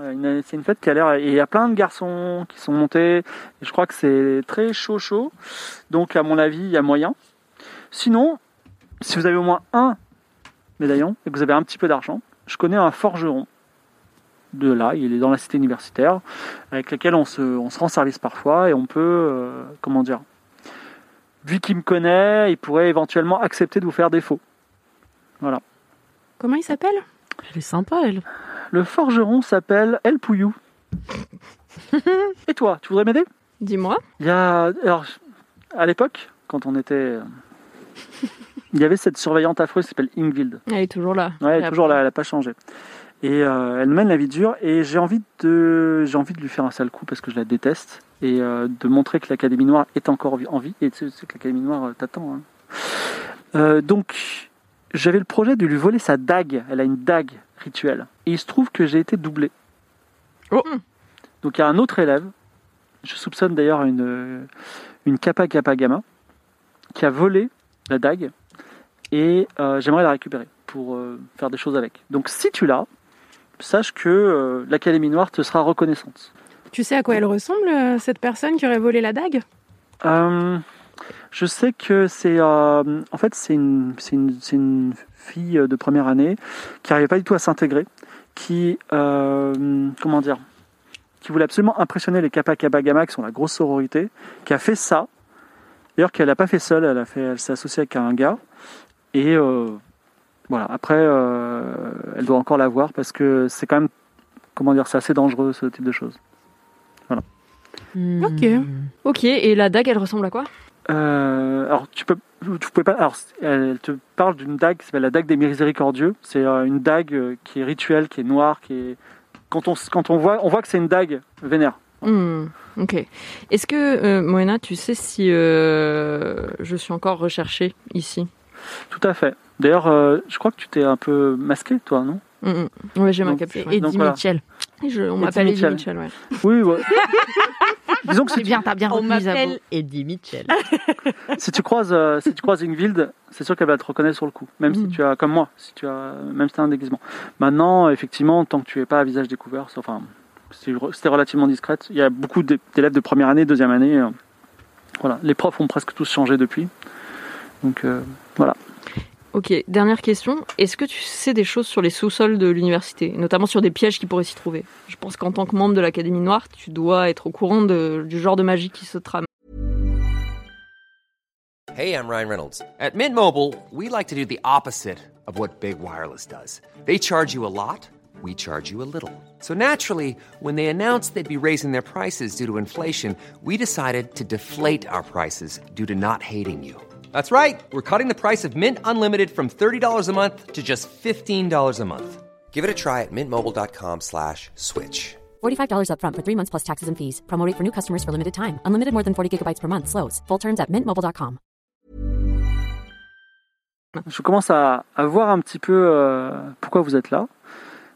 Euh, C'est une fête qui a l'air. et Il y a plein de garçons qui sont montés. Et je crois que c'est très chaud, chaud. Donc, à mon avis, il y a moyen. Sinon, si vous avez au moins un médaillon et que vous avez un petit peu d'argent, je connais un forgeron de là, il est dans la cité universitaire, avec lequel on se, on se rend service parfois et on peut, euh, comment dire, vu qu'il me connaît, il pourrait éventuellement accepter de vous faire défaut. Comment il s'appelle? Elle est sympa elle. Le forgeron s'appelle El Pouillou. *laughs* et toi, tu voudrais m'aider? Dis-moi. Il y a, alors, à l'époque, quand on était, *laughs* il y avait cette surveillante affreuse qui s'appelle Ingvild. Elle est toujours là. Ouais, elle est toujours là, elle n'a pas changé. Et euh, elle mène la vie dure. Et j'ai envie de, j'ai envie de lui faire un sale coup parce que je la déteste et euh, de montrer que l'Académie Noire est encore en vie. Et tu sais c'est que l'Académie Noire euh, t'attend. hein. Euh, donc, j'avais le projet de lui voler sa dague. Elle a une dague rituelle. Et il se trouve que j'ai été doublé. Oh. Donc, il y a un autre élève. Je soupçonne d'ailleurs une, une Kappa Kappa Gamma qui a volé la dague. Et euh, j'aimerais la récupérer pour euh, faire des choses avec. Donc, si tu l'as, sache que euh, l'Académie Noire te sera reconnaissante. Tu sais à quoi elle ressemble, euh, cette personne qui aurait volé la dague? Euh, je sais que c'est euh, en fait c'est une, une, une fille de première année qui n'arrivait pas du tout à s'intégrer, qui euh, comment dire, qui voulait absolument impressionner les Kappa Kappa Gamma qui sont la grosse sororité, qui a fait ça. D'ailleurs qu'elle n'a pas fait seule, elle a fait, elle s'est associée avec un gars et voilà. Après, euh, elle doit encore la voir parce que c'est quand même comment dire, c'est assez dangereux ce type de choses. Ok. Ok, et la dague, elle ressemble à quoi? Euh, alors tu peux, tu pouvais pas. Alors elle te parle d'une dague qui s'appelle la dague des miséricordieux. C'est euh, une dague qui est rituelle, qui est noire, qui est quand on quand on voit, on voit que c'est une dague vénère. Hmm, Ok. Est-ce que, euh, Moena, tu sais si euh, je suis encore recherchée ici? Tout à fait. D'ailleurs, euh, je crois que tu t'es un peu masqué, toi, non? Hmm, hmm. Oui, j'ai ma donc Eddie voilà. Mitchell. Je- on Eddie m'appelle Eddie Mitchell. Ouais. Oui. ouais. *laughs* Disons que si C'est tu, bien, t'as bien On m'appelle Eddie Mitchell. *laughs* si tu croises, euh, si tu croises Ingvild, c'est sûr qu'elle va te reconnaître sur le coup. Même si Mm. tu as, comme moi, si tu as, même si tu as un déguisement. Maintenant, effectivement, tant que tu es pas à visage découvert, enfin, c'était relativement discrète. Il y a beaucoup d'é- d'élèves de première année, deuxième année. euh, voilà, les profs ont presque tous changé depuis. Donc euh, voilà. Ok, dernière question. Est-ce que tu sais des choses sur les sous-sols de l'université, notamment sur des pièges qui pourraient s'y trouver? Je pense qu'en tant que membre de l'Académie Noire, tu dois être au courant de- du genre de magie qui se trame. Hey, I'm Ryan Reynolds. At Mint Mobile, we like to do the opposite of what Big Wireless does. They charge you a lot, we charge you a little. So naturally, when they announced they'd be raising their prices due to inflation, we decided to deflate our prices due to not hating you. That's right. We're cutting the price of Mint Unlimited from $30 a month to just $15 a month. Give it a try at mintmobile.com slash switch. $45 upfront for three months plus taxes and fees. Promote rate for new customers for limited time. Unlimited more than 40 gigabytes per month. Slows. Full terms at mintmobile.com. Je commence à, à voir un petit peu euh, pourquoi vous êtes là.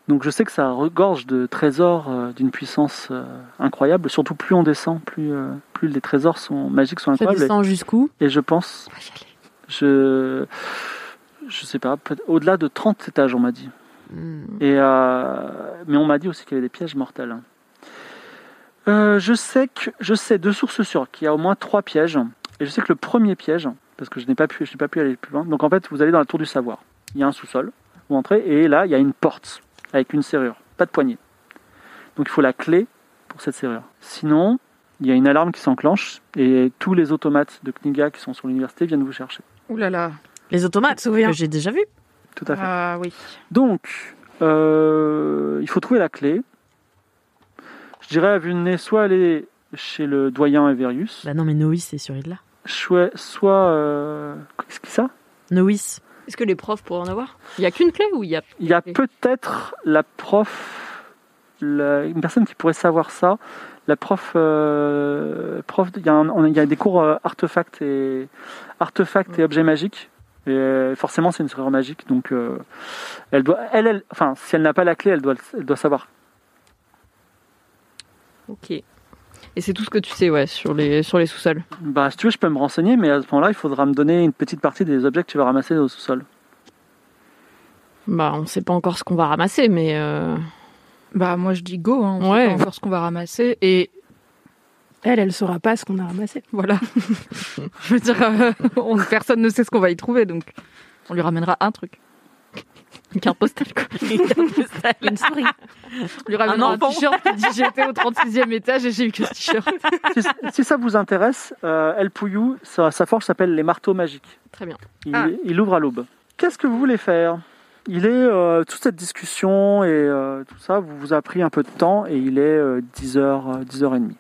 Donc je sais que ça regorge de trésors euh, d'une puissance euh, incroyable. Surtout plus on descend, plus, euh, plus les trésors sont magiques, sont Ça incroyables. descend jusqu'où? Et je pense, je, je sais pas, au-delà de 30 étages, on m'a dit. Hmm. Et mais on m'a dit aussi qu'il y avait des pièges mortels. Je sais que je sais de sources sûres qu'il y a au moins trois pièges. Et je sais que le premier piège, parce que je n'ai pas pu, je n'ai pas pu aller plus loin. Donc en fait, vous allez dans la tour du savoir. Il y a un sous-sol. Vous entrez et là, il y a une porte avec une serrure, pas de poignée. Donc il faut la clé pour cette serrure. Sinon, il y a une alarme qui s'enclenche et tous les automates de Kniga qui sont sur l'université viennent vous chercher. Ouh là là. Les automates, souviens. j'ai déjà vu. Tout à fait. Ah oui. Donc, euh, il faut trouver la clé. Je dirais à vue de nez, soit aller chez le doyen Everius, Bah non, mais Noïs, c'est sur Idla. soit... soit euh, Qu'est-ce que ça? Noïs. Est-ce que les profs pourraient en avoir? Il y a qu'une clé ou il y a Il y a peut-être la prof, la- une personne qui pourrait savoir ça. La prof, euh, prof, il y, a un- on a- il y a des cours euh, artefacts et artefacts et objets magiques. Et euh, forcément, c'est une serrure magique, donc euh, elle doit, elle, elle, enfin, si elle n'a pas la clé, elle doit, elle doit savoir. Ok. Et c'est tout ce que tu sais, ouais, sur les, sur les sous-sols. Bah, si tu veux, je peux me renseigner, mais à ce moment-là, il faudra me donner une petite partie des objets que tu vas ramasser au sous-sol. Bah, on sait pas encore ce qu'on va ramasser, mais euh, Bah moi je dis go, hein. on Ouais. sait pas encore ce qu'on va ramasser et Elle, elle saura pas ce qu'on a ramassé. voilà. *laughs* je veux dire, euh, on- personne ne sait ce qu'on va y trouver donc on lui ramènera un truc. Une carte postale, quoi. *laughs* Une souris. On lui ramènera un, t-shirt qui dit j'étais au 36e étage et j'ai eu que ce t-shirt. si, si ça vous intéresse, euh, El Pouillou, sa, sa forge s'appelle les marteaux magiques. Très bien. Il, Ah. il ouvre à l'aube. Qu'est-ce que vous voulez faire? Il est euh, toute cette discussion et euh, tout ça vous vous a pris un peu de temps et il est 10h 10h30.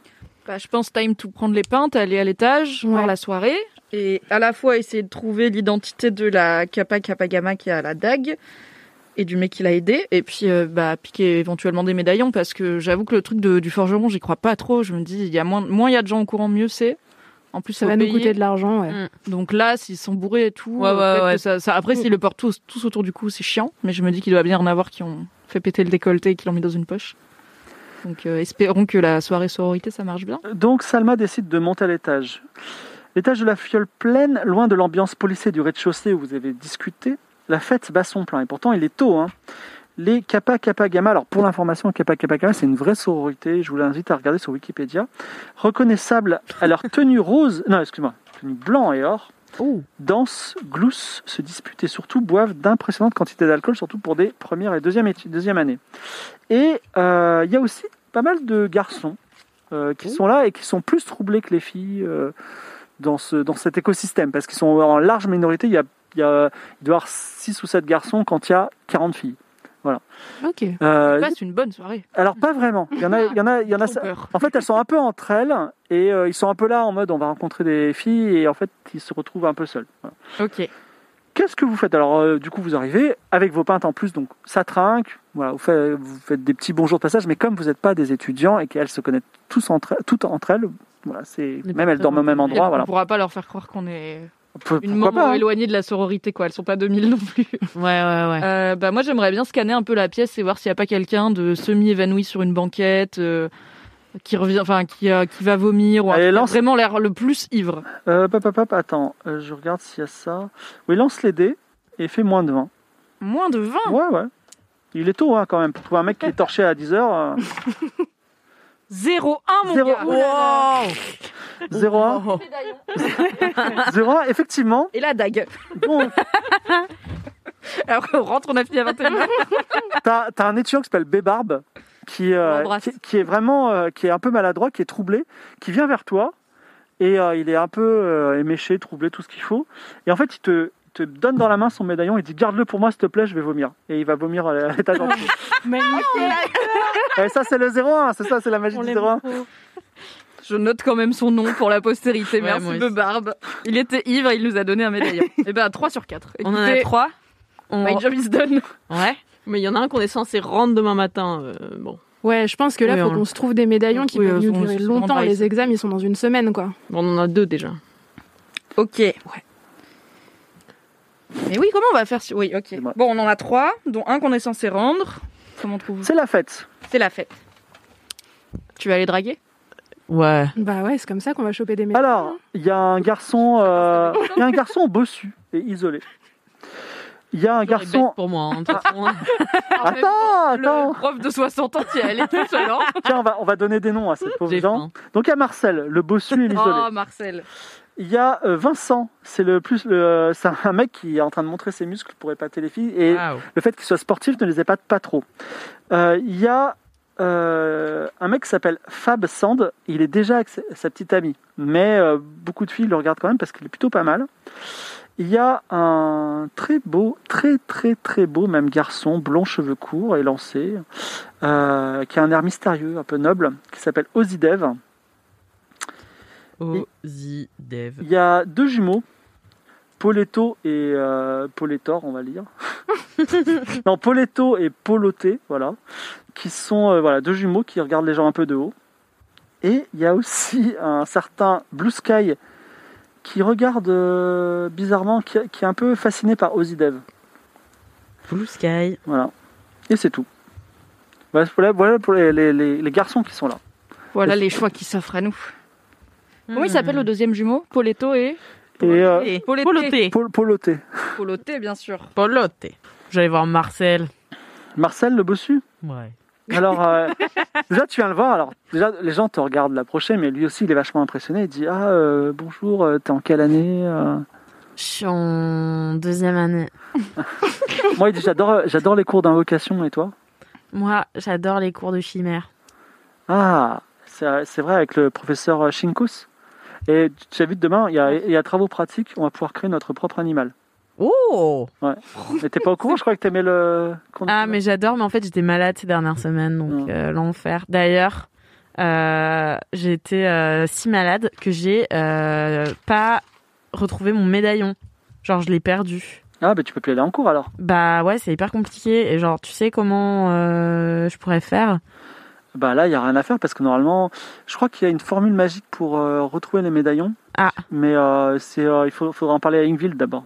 Bah, je pense time to prendre les pintes, aller à l'étage, voir la soirée et à la fois essayer de trouver l'identité de la Kappa Kappa Gamma qui a la dague et du mec qui l'a aidé, et puis euh, bah piquer éventuellement des médaillons parce que j'avoue que le truc de- du forgeron, j'y crois pas trop. Je me dis, il y a moins, moins il y a de gens au courant, mieux c'est. En plus, Ça va nous coûter de l'argent, ouais. Mm. Donc là, s'ils sont bourrés et tout, Ouais, euh, ouais, peut-être ouais. que ça, ça- après s'ils le portent tous, tous autour du cou, c'est chiant. Mais je me dis qu'il doit bien en avoir qui ont fait péter le décolleté et qui l'ont mis dans une poche. Donc euh, espérons que la soirée sororité ça marche bien. Donc Salma décide de monter à l'étage. L'étage de la fiole pleine, loin de l'ambiance policée du rez-de-chaussée où vous avez discuté, la fête bat son plein. Et pourtant, il est tôt. Hein. Les Kappa Kappa Gamma, alors pour l'information, Kappa Kappa Gamma, c'est une vraie sororité. Je vous l'invite à regarder sur Wikipédia. Reconnaissable à leur tenue rose, non, excuse-moi, tenue blanc et or. Dansent, gloussent, se disputent et surtout boivent d'impressionnantes quantités d'alcool, surtout pour des premières et deuxième, deuxième années. Et euh, il y a aussi pas mal de garçons euh, qui sont là et qui sont plus troublés que les filles euh, dans, ce, dans cet écosystème parce qu'ils sont en large minorité. Il, y a, il, y a- il doit y avoir 6 ou 7 garçons quand il y a 40 filles. Voilà. Ok. Euh, Passe une bonne soirée. alors pas vraiment. Il y en a, il y en a, il y en a. *laughs* En fait, elles sont un peu entre elles et euh, ils sont un peu là en mode on va rencontrer des filles et en fait ils se retrouvent un peu seuls. Voilà. Ok. Qu'est-ce que vous faites? Alors, euh, du coup, vous arrivez avec vos pintes en plus, donc ça trinque. Voilà, vous faites, vous faites des petits bonjours de passage, mais comme vous n'êtes pas des étudiants et qu'elles se connaissent tous entre, toutes entre elles, voilà, c'est même elles dorment au même endroit. Voilà. On pourra pas leur faire croire qu'on est Une membre pas, hein. éloignée de la sororité quoi. Elles sont pas 2000 non plus. Ouais, ouais, ouais. Euh, bah moi j'aimerais bien scanner un peu la pièce et voir s'il y a pas quelqu'un de semi évanoui sur une banquette. euh, qui revient, enfin qui, euh, qui va vomir ou Allez, truc qui a lance- vraiment l'air le plus ivre. Euh, pop, pop, pop, attends, euh, je regarde s'il y a ça. Oui, lance les dés et fais moins de 20. Moins de 20 Ouais, ouais. Il est tôt hein, quand même. Pour trouver un mec qui est torché à 10h, 0-1 *laughs* *laughs* mon gars. 0-1. 0-1, *laughs* effectivement. Et la dague. Donc, *laughs* Alors on rentre, on a fini à 21 T'as as un étudiant qui s'appelle Bébarbe, qui, euh, qui, qui est vraiment, euh, qui est un peu maladroit, qui est troublé, qui vient vers toi et euh, il est un peu euh, éméché, troublé, tout ce qu'il faut. Et en fait, il te, donne dans la main son médaillon. Il dit garde-le pour moi, s'il te plaît, je vais vomir. Et il va vomir à l'étage en dessous. Ouais, ça, c'est le 0-1. C'est ça, c'est la magie On du l'aime 0-1. trop. Je note quand même son nom pour la postérité. Ouais, Merci. Bebarbe. Il était ivre, il nous a donné un médaillon. *laughs* Et ben 3 sur 4. On en a trois. On... My job is done. Ouais. Mais il y en a un qu'on est censé rendre demain matin. euh, bon. Ouais, je pense que là, Oui, faut on- qu'on se trouve des médaillons qui Oui, peuvent euh, nous durer on longtemps. Les examens, ils sont dans une semaine, quoi. On en a deux déjà. Ok. Mais oui, comment on va faire Oui, ok. Bon, on en a 3, dont un qu'on est censé rendre. Comment on trouve C'est la fête. C'est la fête. Tu vas aller draguer? Ouais. Bah ouais, c'est comme ça qu'on va choper des médaillons. Alors, il y a un garçon, euh, il y a un garçon bossu et isolé. Il y a un garçon. pour moi. hein, de toute façon. *laughs* Attends, Le attends. prof de 60 ans, elle est tout seul. hein Tiens, on va, on va donner des noms à ces pauvres gens. Donc il y a Marcel, le bossu et l'isolé. Oh, Marcel. Il y a euh, Vincent, c'est le plus, le, c'est un mec qui est en train de montrer ses muscles pour épater les filles et le fait qu'il soit sportif ne les épate pas trop. Euh, il y a euh, un mec qui s'appelle Fab Sand, il est déjà avec sa, petite amie, mais euh, beaucoup de filles le regardent quand même parce qu'il est plutôt pas mal. Il y a un très beau, très très très beau même garçon, blond, cheveux courts, élancé, euh, qui a un air mystérieux, un peu noble, qui s'appelle Ozidev. Ozzy Dev. Il y a deux jumeaux, Poletto et euh, Poletor, on va lire. *laughs* non, Poletto et Poloté, voilà, qui sont euh, voilà deux jumeaux qui regardent les gens un peu de haut. Et il y a aussi un certain Blue Sky qui regarde euh, bizarrement, qui, qui est un peu fasciné par Ozidev. Blue Sky. Voilà. Et c'est tout. Voilà pour, les, voilà pour les, les- les- les garçons qui sont là. Voilà les choix qui s'offrent à nous. Comment il s'appelle le deuxième jumeau? Poletto et Et. Poloté. Pol- Poloté. Poloté, bien sûr. Poloté. J'allais voir Marcel. Marcel le bossu Ouais. Alors, euh, *laughs* déjà, tu viens le voir. Alors, déjà, les gens te regardent l'approcher, mais lui aussi, il est vachement impressionné. Il dit Ah, euh, bonjour, euh, t'es en quelle année euh Je suis en deuxième année. *laughs* Moi, il dit J'adore j'adore les cours d'invocation, et toi? Moi, j'adore les cours de chimère. Ah, c'est c'est vrai, avec le professeur Shinkus. Et vu, demain, il y, a, il y a travaux pratiques, on va pouvoir créer notre propre animal. Oh Mais t'es pas au courant Je crois que t'aimais le. Ah, mais j'adore, mais en fait, j'étais malade ces dernières semaines, donc Mm. euh, l'enfer. D'ailleurs, euh, j'ai été euh, si malade que j'ai euh, pas retrouvé mon médaillon. Genre, je l'ai perdu. Ah, bah tu peux plus aller en cours alors. Bah ouais, c'est hyper compliqué. Et genre, tu sais comment je pourrais faire? Bah là, il y a rien à faire parce que normalement, je crois qu'il y a une formule magique pour euh, retrouver les médaillons. Ah. Mais euh, c'est, euh, il faut, faudra en parler à Ingvild d'abord.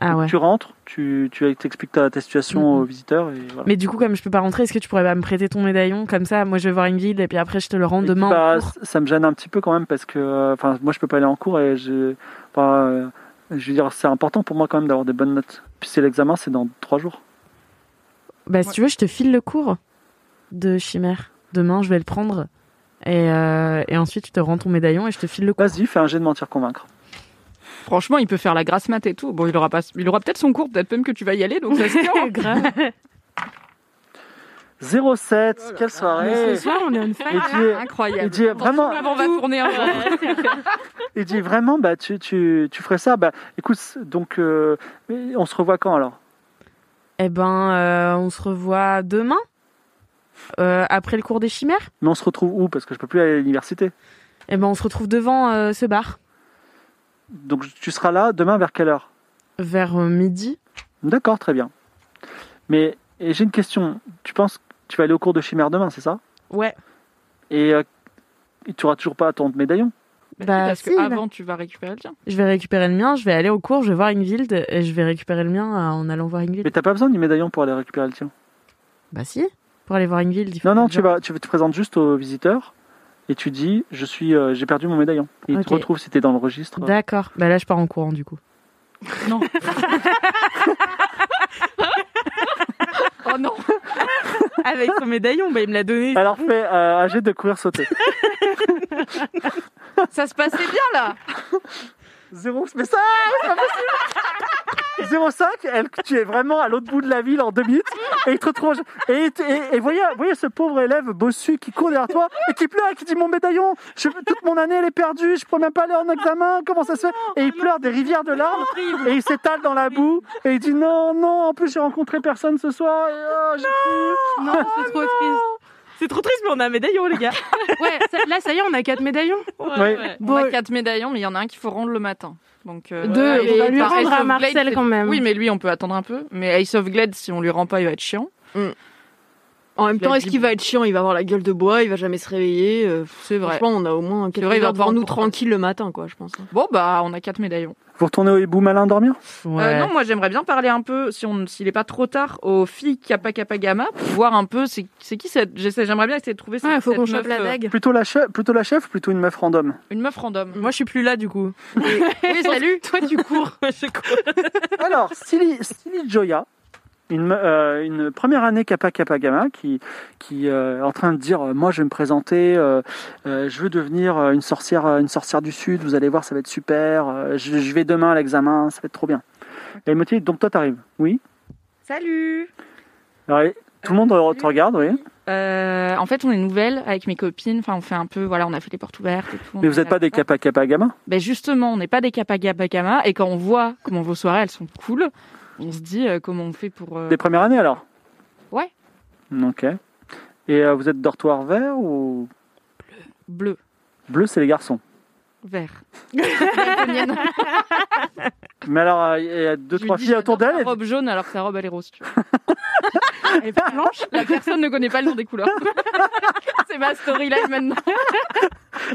Ah ouais. Tu rentres, tu, tu expliques ta, ta situation Mhm. aux visiteurs et voilà. Mais du coup, comme je peux pas rentrer, est-ce que tu pourrais pas me prêter ton médaillon Comme ça, moi je vais voir guide et puis après je te le rends Et demain. bah, ça me gêne un petit peu quand même parce que, enfin, moi je peux pas aller en cours et je, enfin, je veux dire, c'est important pour moi quand même d'avoir des bonnes notes. Puis c'est l'examen, c'est dans trois jours. Bah si tu veux, je te file le cours de chimère. Demain, je vais le prendre. Et, euh, et ensuite, tu te rends ton médaillon et je te file le cours. Vas-y, fais un jet de mentir convaincre. Franchement, il peut faire la grasse mat et tout. Bon, il aura pas, il aura peut-être son cours, peut-être même que tu vas y aller, donc ça se *laughs* tient. hein. Grave. 07, quelle soirée Mais ce soir, on Il fire. dit, Incroyable. il dit vraiment, Avant, on va tourner un il dit vraiment, bah tu, tu, tu ferais ça. Bah écoute, donc euh, on se revoit quand alors? Eh ben, euh, on se revoit demain Euh, après le cours des chimères. Mais on se retrouve où? Parce que je peux plus aller à l'université. Eh ben, on se retrouve devant euh, ce bar Donc tu seras là demain vers quelle heure? Vers euh, midi. D'accord, très bien. Mais j'ai une question. Tu penses que tu vas aller au cours de chimère demain, c'est ça? Ouais. Et euh, tu auras toujours pas ton médaillon? Bah, Bah, parce si, que avant, tu vas récupérer le tien. Je vais récupérer le mien, je vais aller au cours, je vais voir Ingvild et je vais récupérer le mien en allant voir Mais Ingvild. t'as pas besoin du médaillon pour aller récupérer le tien? Bah si, pour aller voir il faut Non, non, tu vas, tu te présentes juste aux visiteurs et tu dis, je suis, euh, j'ai perdu mon médaillon. Et ils te Ok. retrouvent si t'es dans le registre. D'accord. Bah là, je pars en courant du coup. Non. *laughs* oh non. Avec son médaillon, bah il me l'a donné. Alors fais euh, un jet de courir sauter. *laughs* Ça se passait bien là. *laughs* Zéro, mais ça, c'est pas possible 0,5, elle, tu es vraiment à l'autre bout de la ville en deux minutes et il te retrouve. Et, et, et voyez, voyez ce pauvre élève bossu qui court derrière toi et qui pleure et qui dit Mon médaillon, je, toute mon année elle est perdue, je peux même pas aller en examen, comment ça se fait? Et il pleure des rivières de larmes et il s'étale dans la boue et il dit Non, non, en plus j'ai rencontré personne ce soir et oh, j'ai. Non, c'est trop triste. C'est trop triste, mais on a un médaillon, les gars. *laughs* Ouais, ça- là, ça y est, on a quatre médaillons. Ouais. On a quatre médaillons, mais il y en a un qu'il faut rendre le matin. Donc euh, Deux, et on va lui rendre à Marcel Glade, quand même. Oui, mais lui, on peut attendre un peu. Mais Ace of Glade, si on lui rend pas, il va être chiant. En même temps, est-ce qu'il va être chiant? Il va avoir la gueule de bois, il va jamais se réveiller. euh, C'est vrai. Franchement, on a au moins quelques vrai, il va heures devant devoir nous tranquille le matin, quoi, je pense. Bon, bah, on a quatre médaillons. Vous retournez au hibou malin dormir? Euh, non, moi, j'aimerais bien parler un peu, si on, s'il est pas trop tard, aux filles Kappa Kappa Gamma, pour voir un peu, c'est, c'est qui cette, j'aimerais bien essayer de trouver Ouais, cette, faut qu'on chope la euh, dague. plutôt la, chef, plutôt la chef ou plutôt une meuf random? une meuf random. Moi, je suis plus là, du coup. oui, *laughs* salut. Toi, tu cours. *laughs* je cours. Alors, Silly, Silly Joya, une, euh, une première année Kappa Kappa Gamma qui, qui euh, est en train de dire euh, Moi, je vais me présenter, je veux devenir une sorcière, une sorcière du Sud, vous allez voir, ça va être super, je, je vais demain à l'examen, ça va être trop bien. Et elle me dit Donc, toi, t'arrives Oui Salut. Alors, Tout le monde te regarde, oui. En fait, on est nouvelles avec mes copines. Enfin, on fait un peu, voilà, on a fait les portes ouvertes et tout. Mais vous n'êtes pas des Kappa Kappa Gamma? Ben justement, on n'est pas des Kappa Kappa Gamma. Et quand on voit comment vos soirées, elles sont cool, on se dit euh, comment on fait pour. euh, Des premières années alors? Ouais. Ok. Et euh, vous êtes dortoir vert ou? Bleu, bleu, c'est les garçons vert. *laughs* Mais alors, euh, il y a deux, Je lui trois dis, filles autour j'adore d'elle. robe jaune alors que sa robe elle est rose. tu vois. *laughs* Elle est pas blanche? La personne ne connaît pas le nom des couleurs. *laughs* C'est ma storyline maintenant.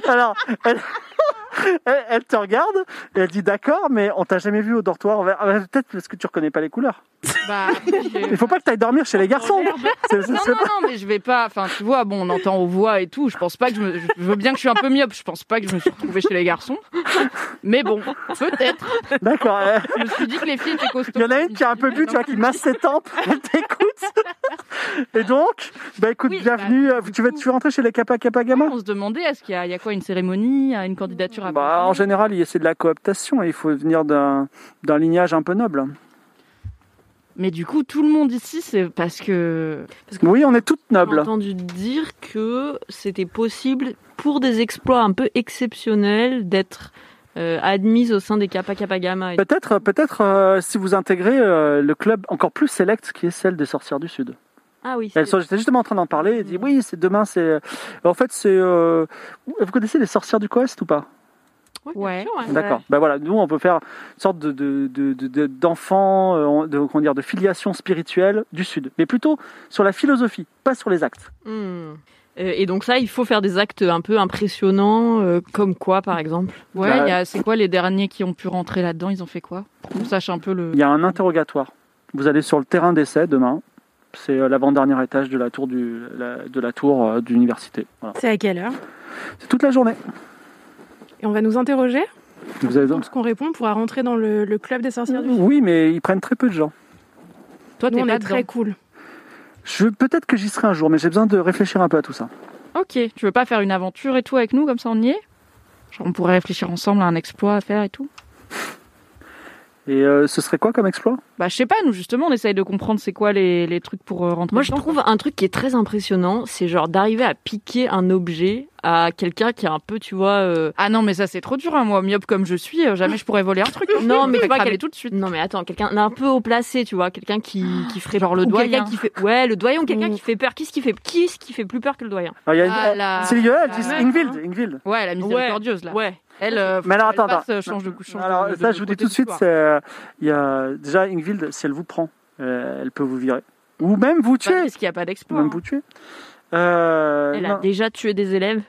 Alors, elle, *laughs* elle, elle te regarde et elle dit d'accord, mais on t'a jamais vu au dortoir. Ah, Peut-être parce que tu reconnais pas les couleurs. Bah, *laughs* Il faut pas que tu ailles dormir chez les garçons. *laughs* Non, non, pas- non, mais je vais pas. Enfin, tu vois, bon, on entend aux voix et tout. Je pense pas que je me. Je veux bien que je suis un peu myope. Je pense pas que je me suis retrouvée chez les garçons. Mais bon, peut-être. D'accord. euh, Je me suis dit que les filles étaient costauds. Il y en a une qui a un peu bu, tu vois, qui masse ses tempes. Elle t'écoute. Et donc, bah écoute, Oui, bienvenue. bah, euh, tu, vas, tu veux rentrer chez les Kappa Kappa Gamma On se demandait, est-ce qu'il y, a- il y a quoi, une cérémonie, une candidature à bah, En général, il- c'est de la cooptation. et Il faut venir d'un d'un lignage un peu noble. Mais du coup, tout le monde ici, c'est parce que. Oui, on est toutes J'ai nobles. entendu dire que c'était possible, pour des exploits un peu exceptionnels, d'être euh, admise au sein des Kappa Kappa Gamma. Peut-être, peut-être euh, si vous intégrez euh, le club encore plus select qui est celle des sorcières du Sud. Ah oui, j'étais justement en train d'en parler. Et dit oui, c'est demain. C'est en fait c'est. euh, Vous connaissez les sorcières du Coest ou pas? Ouais. D'accord. Ben voilà, nous on peut faire une sorte de de- de- de- de- d'enfant, euh, de, comment dire, de filiation spirituelle du Sud, mais plutôt sur la philosophie, pas sur les actes. Euh, Et donc ça, il faut faire des actes un peu impressionnants, euh, comme quoi, par exemple? Ouais, Bah, il y a- c'est quoi les derniers qui ont pu rentrer là-dedans? Ils ont fait quoi? On sache un peu le. Il y a un interrogatoire. Vous allez sur le terrain d'essai demain. C'est euh, l'avant-dernier étage de la tour du, la- de la tour euh, d'université. Voilà. C'est à quelle heure? C'est toute la journée. Et on va nous interroger? Vous avez Ce qu'on répond, on pourra rentrer dans le, le club des sorcières du Oui, mais ils prennent très peu de gens. Toi, Nous, on pas est très cool. Je peut-être que j'y serai un jour, mais j'ai besoin de réfléchir un peu à tout ça. Ok, tu veux pas faire une aventure et tout avec nous, comme ça on y est? Genre, on pourrait réfléchir ensemble à un exploit à faire et tout Et euh, ce serait quoi comme exploit? Bah, je sais pas, nous justement, on essaye de comprendre c'est quoi les, les trucs pour euh, rentrer Moi, je trouve un truc qui est très impressionnant, c'est genre d'arriver à piquer un objet à quelqu'un qui est un peu, tu vois. euh, Ah non, mais ça c'est trop dur, hein. moi, myope comme je suis, jamais je pourrais voler un truc. *laughs* Non, mais Je tu vois, cramer quel- tout de suite. Non, mais attends, quelqu'un d'un peu haut placé, tu vois, quelqu'un qui, qui ferait Genre le ou quelqu'un doyen. qui fait, ouais, le doyen, ou quelqu'un Ou- qui fait peur. Qui ce qui fait, qui ce qui fait plus peur que le doyen? Alors, il y a une- Ah, la- C'est Ingvild. hein. Ingvild. Ouais, la miséricordieuse là. Ouais. Elle, euh, Mais alors, elle attends, passe, attends. euh, change de couche. change Alors de- ça, de je vous dis tout de suite, euh, il y a déjà Ingvild, si elle vous prend, elle peut vous virer. Ou même vous Bah, tuer. parce qu'il n'y a pas d'exploit. même hein. vous tuer. Euh, Elle non. a déjà tué des élèves.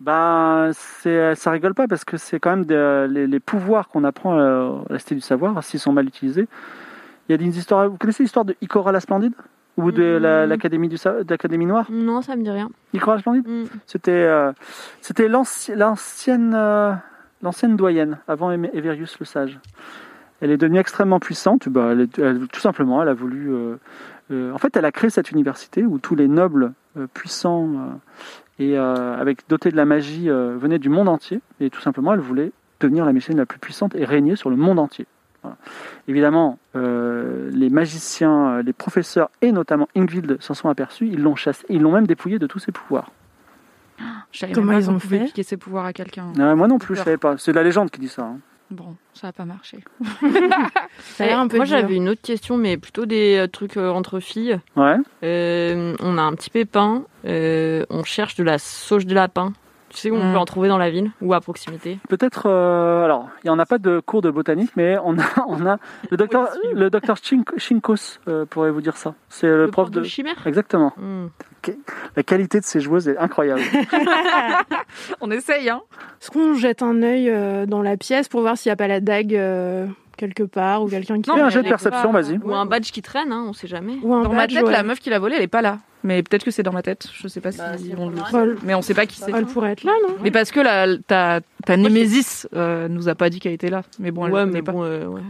Ben, c'est, ça rigole pas parce que c'est quand même les, les pouvoirs qu'on apprend à la Cité du Savoir, s'ils sont mal utilisés. Il y a des histoires. Vous connaissez l'histoire de Ikora la Splendide? Ou de l'Académie Sa- de l'Académie Noire Non, ça me dit rien. Ikora la Splendide Mm. C'était, euh, c'était l'anci- l'ancienne, euh, l'ancienne doyenne avant Everius le Sage. Elle est devenue extrêmement puissante. Bah, elle est- elle- tout simplement, elle a voulu. euh, en fait, elle a créé cette université où tous les nobles puissants et avec dotés de la magie venaient du monde entier. Et tout simplement, elle voulait devenir la magicienne la plus puissante et régner sur le monde entier. Voilà. Évidemment, euh, les magiciens, euh, les professeurs et notamment Ingvild s'en sont aperçus. Ils l'ont chassé. Ils l'ont même dépouillé de tous ses pouvoirs. Je Comment ils ont fait piquer ses pouvoirs à quelqu'un. Euh, moi non plus, je savais pas. C'est la légende qui dit ça. hein. Bon, ça a pas marché. *laughs* Ça a l'air un peu Moi, j'avais une autre question, mais plutôt des euh, trucs euh, entre filles. Ouais. Euh, on a un petit pépin. euh, on cherche de la sauge de lapin. Tu sais où on Mm. peut en trouver dans la ville ou à proximité Peut-être. euh, alors, il n'y en a pas de cours de botanique, mais on a, *laughs* on a le docteur, le docteur Chink- Chinkos euh, pourrait vous dire ça. C'est le, prof de. chimère Exactement. Mm. La qualité de ces joueuses est incroyable. *laughs* *laughs* On essaye, hein. Est-ce qu'on jette un œil euh, dans la pièce pour voir s'il n'y a pas la dague euh, quelque part ou quelqu'un qui. Fais un jet de perception, vas-y. Ou un badge qui traîne, hein, on sait jamais. Ou un Dans ma tête, ouais. la meuf qui l'a volé, elle est pas là. Mais peut-être que c'est dans ma tête. Je sais pas si Bah, on le pas grave. Mais on sait pas qui c'est. Elle pourrait être là, non Mais parce que la, ta, ta Némésis euh, nous a pas dit qu'elle était là. Mais bon, elle ouais, mais pas. bon, euh, ouais.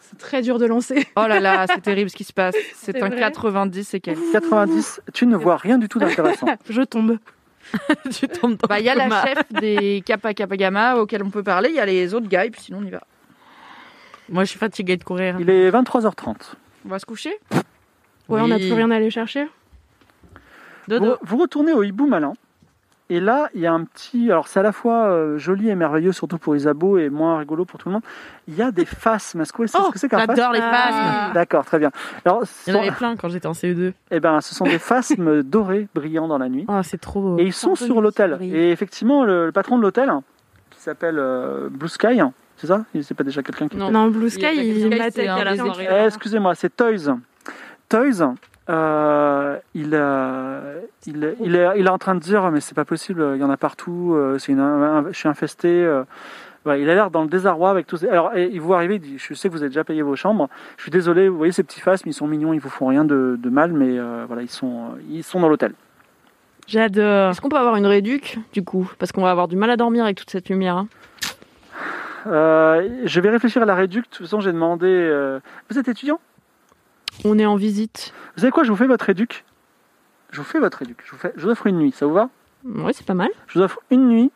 C'est très dur de lancer. Oh là là, c'est terrible ce qui se passe. *laughs* C'est un vrai 90 et qu'elle. 90, tu ne vois rien du tout d'intéressant. *laughs* Je tombe. *laughs* tu tombes dans Bah, il y a la chef des Kappa Kappa Gamma auquel on peut parler. Il y a les autres gars et puis sinon on y va. Moi, je suis fatiguée de courir. Il est 23h30. On va se coucher? Ouais, on n'a plus rien à aller chercher. Vous, Dodo. vous retournez au hibou malin. Et là, il y a un petit. Alors, c'est à la fois euh, joli et merveilleux, surtout pour Isabeau, et moins rigolo pour tout le monde. Il y a des phasmes. Est-ce que vous savez Oh, ce que c'est qu'un phasme j'adore les Ah. phasmes. D'accord, très bien. Alors, Il y en sont, avait plein quand j'étais en CE2. eh ben, ce sont des phasmes *laughs* dorés brillants dans la nuit. Oh, c'est trop beau. Et ils sont sur l'hôtel. Et effectivement, le, le patron de l'hôtel, qui s'appelle euh, Blue Sky, c'est ça? C'est pas déjà quelqu'un qui. Non. Non, Blue Sky, Il il, des qui- écrivains. Eh, Excusez-moi, c'est Toys. Toys, euh, il, euh, il, il, est, il est en train de dire mais c'est pas possible, il y en a partout, euh, c'est une, un- je suis infesté. euh. Il a l'air dans le désarroi avec tous. ces- Alors, et il vous arrive, il dit Je sais que vous avez déjà payé vos chambres. Je suis désolé, vous voyez ces petits phasmes, ils sont mignons, ils vous font rien de, de mal, mais euh, voilà, ils sont, ils sont dans l'hôtel. J'adore. Est-ce qu'on peut avoir une réduc, du coup? Parce qu'on va avoir du mal à dormir avec toute cette lumière. hein. Euh, je vais réfléchir à la réducte. De toute façon, j'ai demandé. euh, Vous êtes étudiant? On est en visite. Vous savez quoi Je vous fais votre réduc. Je vous fais votre réduc. Je vous, fais, je vous offre une nuit. Ça vous va? Ouais, c'est pas mal. Je vous offre une nuit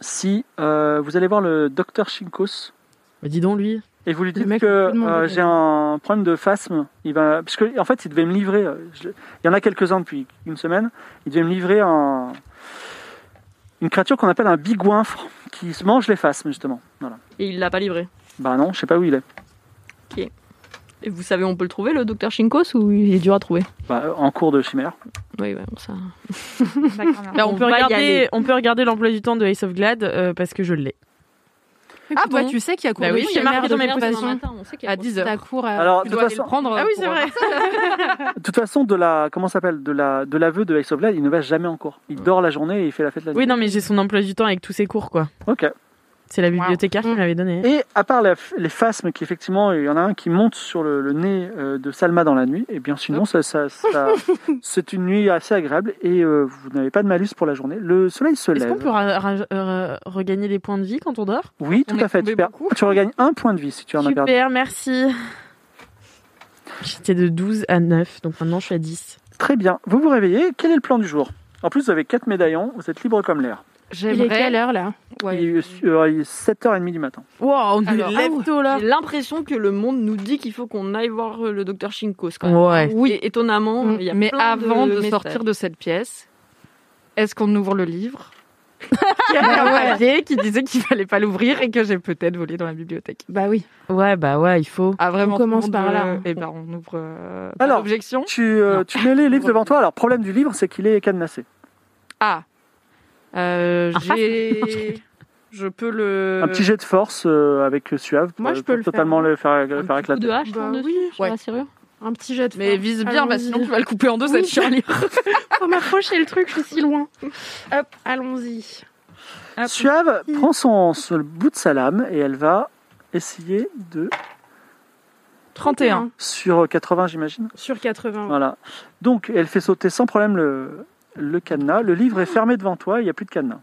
si euh, vous allez voir le docteur Shinkos Bah, dis donc, lui. et vous lui dites que euh, j'ai un problème de phasme. Il va, parce que en fait, il devait me livrer. je- il y en a quelques-uns depuis une semaine. Il devait me livrer un, une créature qu'on appelle un bigouinfre qui se mange les phasmes justement. Voilà. Et il l'a pas livré. Bah non, je sais pas où il est. Et vous savez où on peut le trouver, le docteur Shinkos, ou il est dur à trouver? Bah, en cours de chimère. Oui, ouais, bon, ça. Bah, on, On peut regarder, on peut regarder l'emploi du temps de Ace of Glad euh, parce que je l'ai. Ah toi, tu sais qu'il y a cours Bah de oui, c'est marqué dans de mes a À 10 heures. T'as cours à... Alors, Tu de toute dois façon, le prendre. Ah oui, c'est vrai. *laughs* de toute façon, de la, comment ça s'appelle, de la, de l'aveu de Ace of Glad, il ne va jamais en cours. Il dort la journée et il fait la fête la nuit. Oui, non, mais j'ai son emploi du temps avec tous ses cours, quoi. Ok. C'est la bibliothécaire qui me l'avait donné. Et à part la- les phasmes, qui effectivement, il y en a un qui monte sur le, le nez euh, de Salma dans la nuit, et bien sinon, ça, ça- ça- *laughs* c'est une nuit assez agréable et euh, vous n'avez pas de malus pour la journée. Le soleil se Est-ce lève. qu'on peut euh, regagner des points de vie quand on dort? Oui, tout On à fait. tombé Tu, regagnes un point de vie si tu en as perdu. Super, merci. J'étais de 12 à 9, donc maintenant je suis à 10. Très bien. Vous vous réveillez. Quel est le plan du jour? En plus, vous avez quatre médaillons. Vous êtes libre comme l'air. Il est quelle heure là? Ouais. Il, est, euh, il est 7h30 du matin. Wow, on Alors, est lève tôt là. J'ai l'impression que le monde nous dit qu'il faut qu'on aille voir euh, le docteur Shinkos. Quand même. Ouais. Oui. Et étonnamment, Mm. il y a Mais plein avant de, sortir de cette pièce, est-ce qu'on ouvre le livre? *laughs* Il y avait un papier qui disait qu'il fallait pas l'ouvrir et que j'ai peut-être volé dans la bibliothèque. Bah oui. Ouais, bah ouais, il faut. Ah vraiment On commence par là, veut- hein. Eh ben on ouvre. Euh, Alors, d'objection. Tu, euh, tu mets les livres *laughs* devant toi. Alors, problème du livre, c'est qu'il est cadenassé. Ah. Euh, Un j'ai. Je peux le. Un petit jet de force euh, avec Suave. Moi, je peux pour le faire, totalement hein. le faire, Un faire éclater. de hache Bah oui. sur Ouais. Ah, la serrure. Un petit jet de Mais force. vise bien, bah, Allons-y. sinon tu vas le couper en deux Oui. cette charnière. *laughs* *laughs* Faut m'approcher le truc, je suis si loin. Hop, allons-y. Suave prend son, son- le bout de sa lame et elle va essayer de. 31. Sur 80, j'imagine. Sur 80. Voilà. Donc, elle fait sauter sans problème le, le cadenas. Le livre est fermé devant toi, il n'y a plus de cadenas.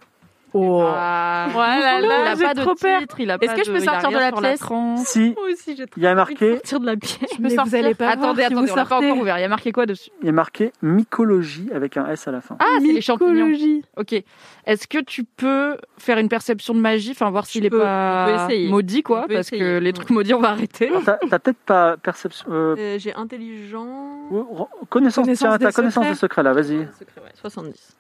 Oh. Ah. Ouais, là, là, il a pas de trop peur. titre, il a Est-ce que je peux de- sortir de la pièce. Si, Moi aussi, j'ai il y a marqué, sortir de la pièce. Mais vous sortir allez pas voir Attendez, si attendez, vous on l'a pas encore ouvert. Il y a marqué quoi dessus il y a marqué mycologie avec un S à la fin. Ah, c'est les champignons. Ok. Est-ce que tu peux faire une perception de magie, enfin voir s'il est peux, pas maudit, quoi, parce que essayer. les trucs maudits, on va arrêter. T'as peut-être pas perception. euh, Euh, j'ai intelligent. connaissance, Connaissance tiens, ta connaissance secrets. des secrets là, vas-y. Secret, ouais, 70.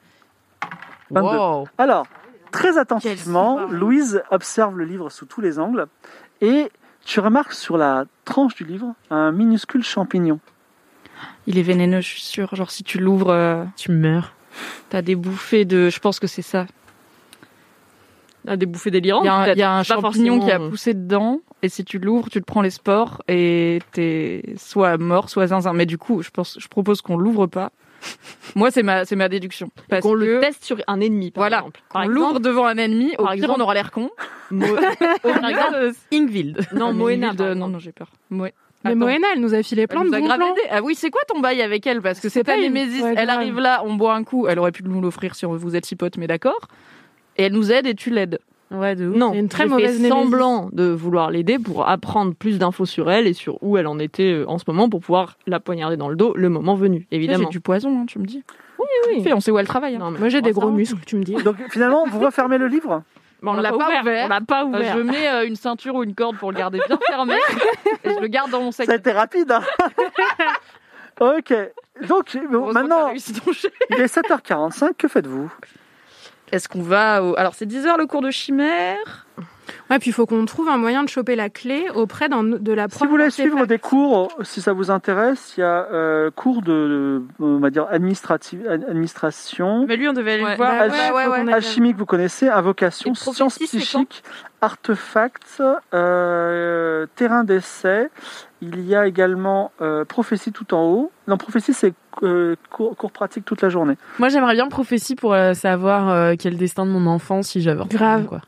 22. Wow. Alors, très attentivement. Louise observe le livre sous tous les angles et tu remarques sur la tranche du livre un minuscule champignon. Il est vénéneux, je suis sûre. Genre, si tu l'ouvres, euh, Tu meurs. t'as des bouffées de. Je pense que c'est ça. Ah, des bouffées délirantes. Il y a un, peut-être. il y a un Pas champignon qui a forcément. poussé dedans, et si tu l'ouvres, tu te prends les spores, et t'es soit mort, soit zinzin. Mais du coup, je pense, je propose qu'on l'ouvre pas. Moi, c'est ma, c'est ma déduction. Parce Qu'on que le teste sur un ennemi, par Voilà. exemple. on Par l'ouvre exemple, devant un ennemi, au par pire, exemple- on aura l'air con. Mo- *laughs* par exemple, Ingvild. non, mais Moena. Euh, non, non, j'ai peur. Moe- Mais Attends. Moena, elle nous a filé Elle plein de nous a bons plans. Ah oui, c'est quoi ton bail avec elle Parce que c'est pas Némésis. ouais, elle grave. arrive là, on boit un coup. Elle aurait pu nous l'offrir si vous êtes si potes, mais d'accord. Et elle nous aide et tu l'aides. Ouais, de ouf. Non, C'est une très mauvaise fait semblant de vouloir l'aider pour apprendre plus d'infos sur elle et sur où elle en était euh, en ce moment pour pouvoir la poignarder dans le dos le moment venu, J'ai évidemment. du poison, hein, tu me dis. Oui, oui. Fais, on sait où elle travaille. hein. Non, mais Moi, j'ai on des gros muscles, tu me dis. Donc finalement, vous refermez le livre? Bon, on On l'a pas pas ouvert. ouvert. On l'a pas Euh, ouvert. je mets euh, une ceinture ou une corde pour le garder bien fermé *laughs* et je le garde dans mon sac. Ça a été rapide. hein *laughs* ok. Donc bon, maintenant, il est 7h45. Que faites-vous? Est-ce qu'on va au... Alors c'est 10 heures le cours de chimère. Ouais, puis il faut qu'on trouve un moyen de choper la clé auprès d'un- de la prof. Si vous voulez suivre des cours, si ça vous intéresse, il y a euh, cours de, de, on va dire administrative, administration, Mais lui, on devait aller Ouais. le voir. Bah ouais, ouais, alchimique, vous connaissez, invocation, sciences psychiques, artefacts, euh, terrain d'essai. Il y a également euh, prophétie tout en haut. Non, prophétie c'est euh, cours, cours pratique toute la journée. Moi, j'aimerais bien prophétie pour euh, savoir euh, quel destin de mon enfant si j'avais enfant, Grave. Quoi.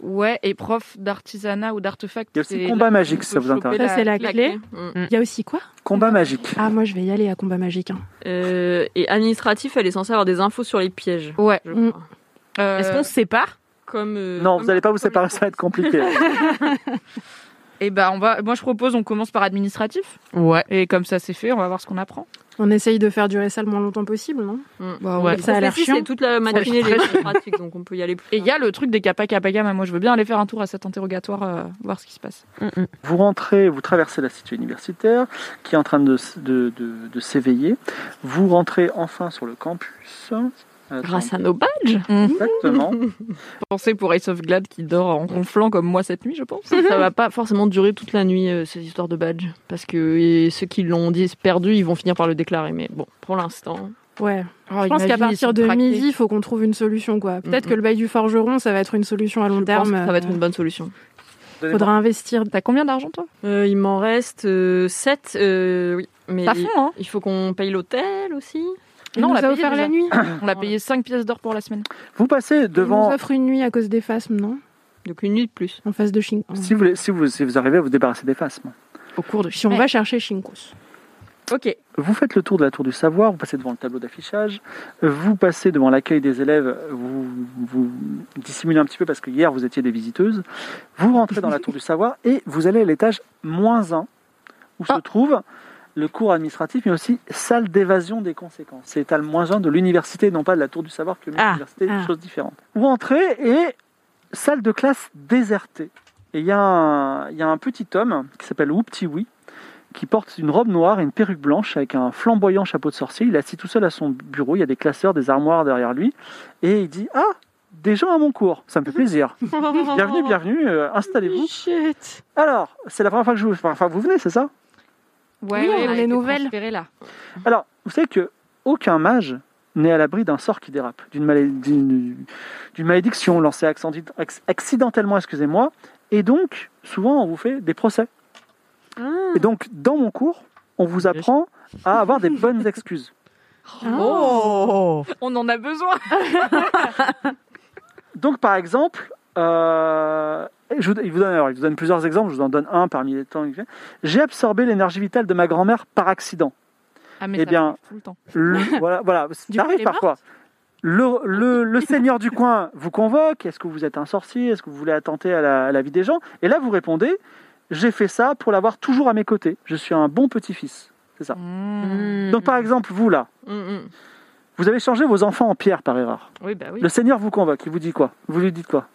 Ouais, et prof d'artisanat ou d'artefact. Il y a aussi c'est combat magique, si ça vous intéresse. Ça, c'est la clé. Mm. Il y a aussi quoi? Combat magique. Ah, moi, je vais y aller à combat magique. hein. Euh, et administratif, elle est censée avoir des infos sur les pièges. Ouais. Mm. Euh, Est-ce qu'on se sépare? Comme, euh, Non, comme- vous n'allez pas vous séparer, ça va être compliqué. *laughs* Eh ben, on va. Moi, je propose, on commence par administratif. Ouais. Et comme ça, c'est fait. On va voir ce qu'on apprend. On essaye de faire durer ça le moins longtemps possible, non Mm. Bah, Ouais. Ça a l'air chiant. c'est toute la matinée les pratiques, donc on peut y aller plus. Et il y a le truc des kappa kappa gamma. Moi, je veux bien aller faire un tour à cet interrogatoire, euh, voir ce qui se passe. Vous rentrez, vous traversez la cité universitaire qui est en train de, de, de s'éveiller. Vous rentrez enfin sur le campus. Euh, Grâce à nos badges. Exactement. *laughs* Pensez pour Ace of Glad qui dort en ronflant comme moi cette nuit, je pense. Ça *laughs* va pas forcément durer toute la nuit, euh, ces histoires de badges. Parce que et ceux qui l'ont dit perdu, ils vont finir par le déclarer. Mais bon, pour l'instant. Ouais. Oh, Je pense qu'à partir de traqués. midi, il faut qu'on trouve une solution, quoi. Peut-être Mm, que le bail du forgeron, ça va être une solution à long Je terme. pense que ça va être euh, une bonne solution. Faudra investir. T'as combien d'argent, toi? Euh, il m'en reste 7. oui. Mais T'as fond, hein il faut qu'on paye l'hôtel aussi. Il Non, on nous l'a a payé offert déjà. la nuit. On l'a payé 5 pièces d'or pour la semaine. Vous passez Il nous devant. offre une nuit à cause des phasmes, non? Donc une nuit de plus. En face de Shinkos. Si vous, si, vous, si vous arrivez à vous débarrasser des phasmes, Au cours de Si on va chercher Shinkos. Ok. vous faites le tour de la tour du savoir, vous passez devant le tableau d'affichage, vous passez devant l'accueil des élèves, vous, vous dissimulez un petit peu parce que hier vous étiez des visiteuses, vous rentrez dans la tour du savoir et vous allez à l'étage moins 1 où se trouve le cours administratif mais aussi salle d'évasion des conséquences. C'est l'étage moins 1 de l'université, non pas de la tour du savoir que Ah, l'université, ah. une chose différente. Vous rentrez et salle de classe désertée. Et il y, a un- il y a un petit homme qui s'appelle Whoopty-Wee qui porte une robe noire et une perruque blanche avec un flamboyant chapeau de sorcier. Il est assis tout seul à son bureau. Il y a des classeurs, des armoires derrière lui. Et il dit Ah, des gens à mon cours. Ça me fait plaisir. *laughs* bienvenue, bienvenue. euh, Installez-vous. Alors, c'est la première fois que je vous, enfin, vous venez, c'est ça? Ouais, Oui, on a les nouvelles. là. Alors, vous savez que aucun mage n'est à l'abri d'un sort qui dérape, d'une malé- d'une- d'une malédiction lancée accidentellement, excusez-moi. Et donc, souvent, on vous fait des procès. Et donc, dans mon cours, on vous apprend à avoir des bonnes *laughs* excuses. Oh On en a besoin. *laughs* Donc, par exemple, euh, je vous, il, vous donne, alors, il vous donne plusieurs exemples, je vous en donne un parmi les temps. j'ai. Absorbé l'énergie vitale de ma grand-mère par accident. Ah, mais Eh ça bien, tout le temps. Le- *laughs* voilà, voilà, ça arrive parfois. Le, le, le seigneur du coin vous convoque. Est-ce que vous êtes un sorcier Est-ce que vous voulez attenter à la, à la vie des gens Et là, vous répondez J'ai fait ça pour l'avoir toujours à mes côtés. Je suis un bon petit-fils. C'est ça. Mmh. Donc, par exemple, vous là, Mm, mm. vous avez changé vos enfants en pierre par erreur. Oui, bah oui. Le seigneur vous convoque. Il vous dit quoi? Vous lui dites quoi?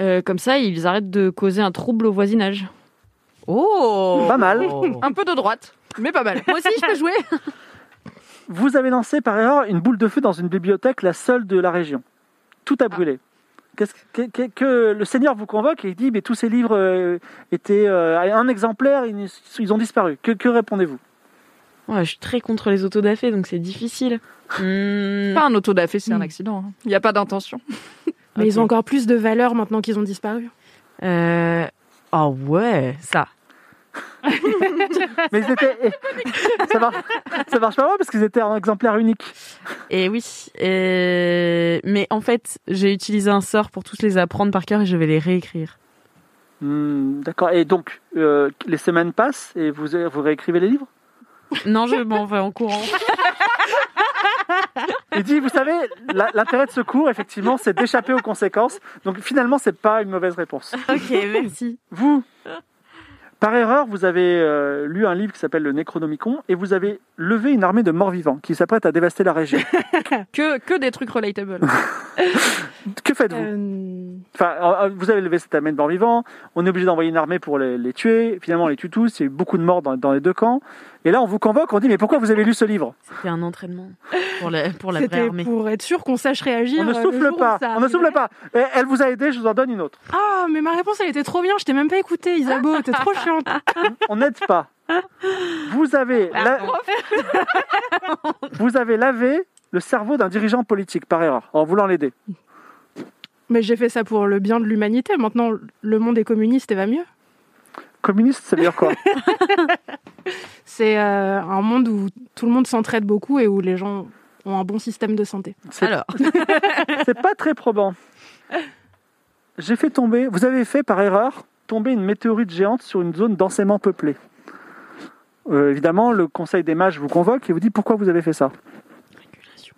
Euh, comme ça, ils arrêtent de causer un trouble au voisinage. Oh Pas mal. Un peu de droite, mais pas mal. Moi aussi, je peux jouer *laughs* Vous avez lancé par erreur une boule de feu dans une bibliothèque, la seule de la région. Tout a brûlé. Qu'est-ce que, que- que le Seigneur vous convoque et il dit mais tous ces livres euh, étaient euh, un exemplaire, ils, ils ont disparu. Que, que répondez-vous? Ouais, je suis très contre les autodafés, donc c'est difficile. *laughs* Hmm. Pas un autodafé, c'est un Mm. accident. hein. Il n'y a pas d'intention. *laughs* Mais ils ont encore plus de valeur maintenant qu'ils ont disparu. Euh... Oh ouais, ça. *laughs* Mais ils étaient, ça, marche, ça marche pas mal parce qu'ils étaient un exemplaire unique. Et oui. et- Mais en fait, j'ai utilisé un sort pour tous les apprendre par cœur et je vais les réécrire. Hmm, D'accord. Et donc euh, les semaines passent et vous, vous réécrivez les livres? Non, je m'en vais en courant. *laughs* Dit vous savez l'intérêt de ce cours effectivement c'est d'échapper aux conséquences. Donc finalement c'est pas une mauvaise réponse. ok, merci. Vous, par erreur, vous avez euh, lu un livre qui s'appelle le Necronomicon et vous avez levé une armée de morts-vivants qui s'apprête à dévaster la région. *laughs* Que, que des trucs relatable. *laughs* que faites-vous? Euh, Enfin, euh, vous avez levé cette armée de morts-vivants, on est obligé d'envoyer une armée pour les, les tuer, finalement on les tue tous, il y a eu beaucoup de morts dans, dans les deux camps. Et là on vous convoque, on dit mais pourquoi vous avez lu ce livre? C'était un entraînement pour la, pour la vraie C'était armée. pour être sûr qu'on sache réagir. On ne le souffle pas, on ne souffle pas. Et elle vous a aidé, je vous en donne une autre. Ah, mais ma réponse, elle était trop bien. Je t'ai même pas écouté, Isabeau. *laughs* T'es trop chiante. On n'aide pas. Vous avez, la- *laughs* vous avez lavé le cerveau d'un dirigeant politique par erreur, en voulant l'aider. Mais j'ai fait ça pour le bien de l'humanité. Maintenant, le monde est communiste et va mieux. Communiste, ça veut dire quoi *laughs* C'est euh, un monde où tout le monde s'entraide beaucoup et où les gens ont un bon système de santé. C'est- Alors, *laughs* C'est pas très probant. J'ai fait tomber, vous avez fait par erreur tomber une météorite géante sur une zone densément peuplée. Euh, évidemment, le Conseil des mages vous convoque et vous dit pourquoi vous avez fait ça.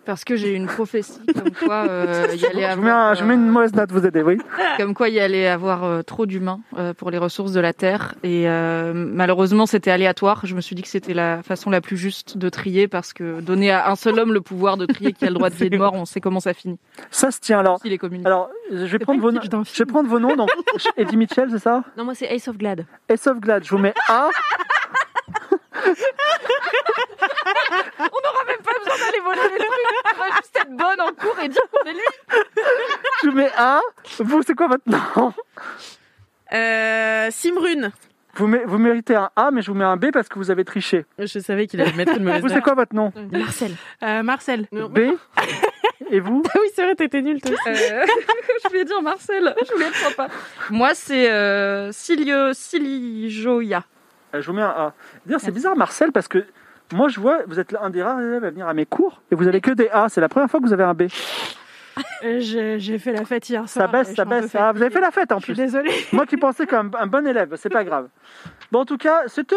Parce que j'ai une prophétie comme quoi euh, *laughs* il y allait Je vous, mets avoir, un- je mets une mauvaise note, vous aider, oui. euh, comme quoi il y allait avoir euh, trop d'humains euh, pour les ressources de la terre et euh, malheureusement c'était aléatoire. Je me suis dit que c'était la façon la plus juste de trier parce que donner à un seul homme le pouvoir de trier qui a le droit de *laughs* vie et de mort, on sait comment ça finit. Ça se tient alors. Communiste. Alors, je vais, prendre vos, je vais prendre vos noms. Donc, *laughs* Eddie Mitchell, c'est ça? Non, moi c'est Ace of Glad. Ace of Glad, je vous mets A. On n'aura même pas besoin d'aller voler les trucs. On va juste être bonne en cours et dire qu'on est lui. Je vous mets A. Vous, c'est quoi votre nom euh, Simrune. Vous, mé- vous méritez un A, mais je vous mets un B parce que vous avez triché. Je savais qu'il allait mettre une mauvaise Vous, c'est quoi votre nom Marcel. Euh, Marcel. B Et vous Ah oui, c'est vrai, t'étais nul toi. aussi. Euh, *laughs* je voulais dire Marcel. Je voulais être sympa. Moi, c'est euh, Silio, Silijoya. Euh, Je vous mets un A. Dire, c'est bizarre, Marcel, parce que moi, je vois, vous êtes un des rares élèves à venir à mes cours et vous avez que des A. C'est la première fois que vous avez un B. Euh, J'ai fait la fête hier Ça soir. et baisse, ça baisse. Ah, vous avez fait la fête en Je suis plus. désolée. Moi qui pensais comme un bon élève, c'est pas grave. Bon, en tout cas, c'était.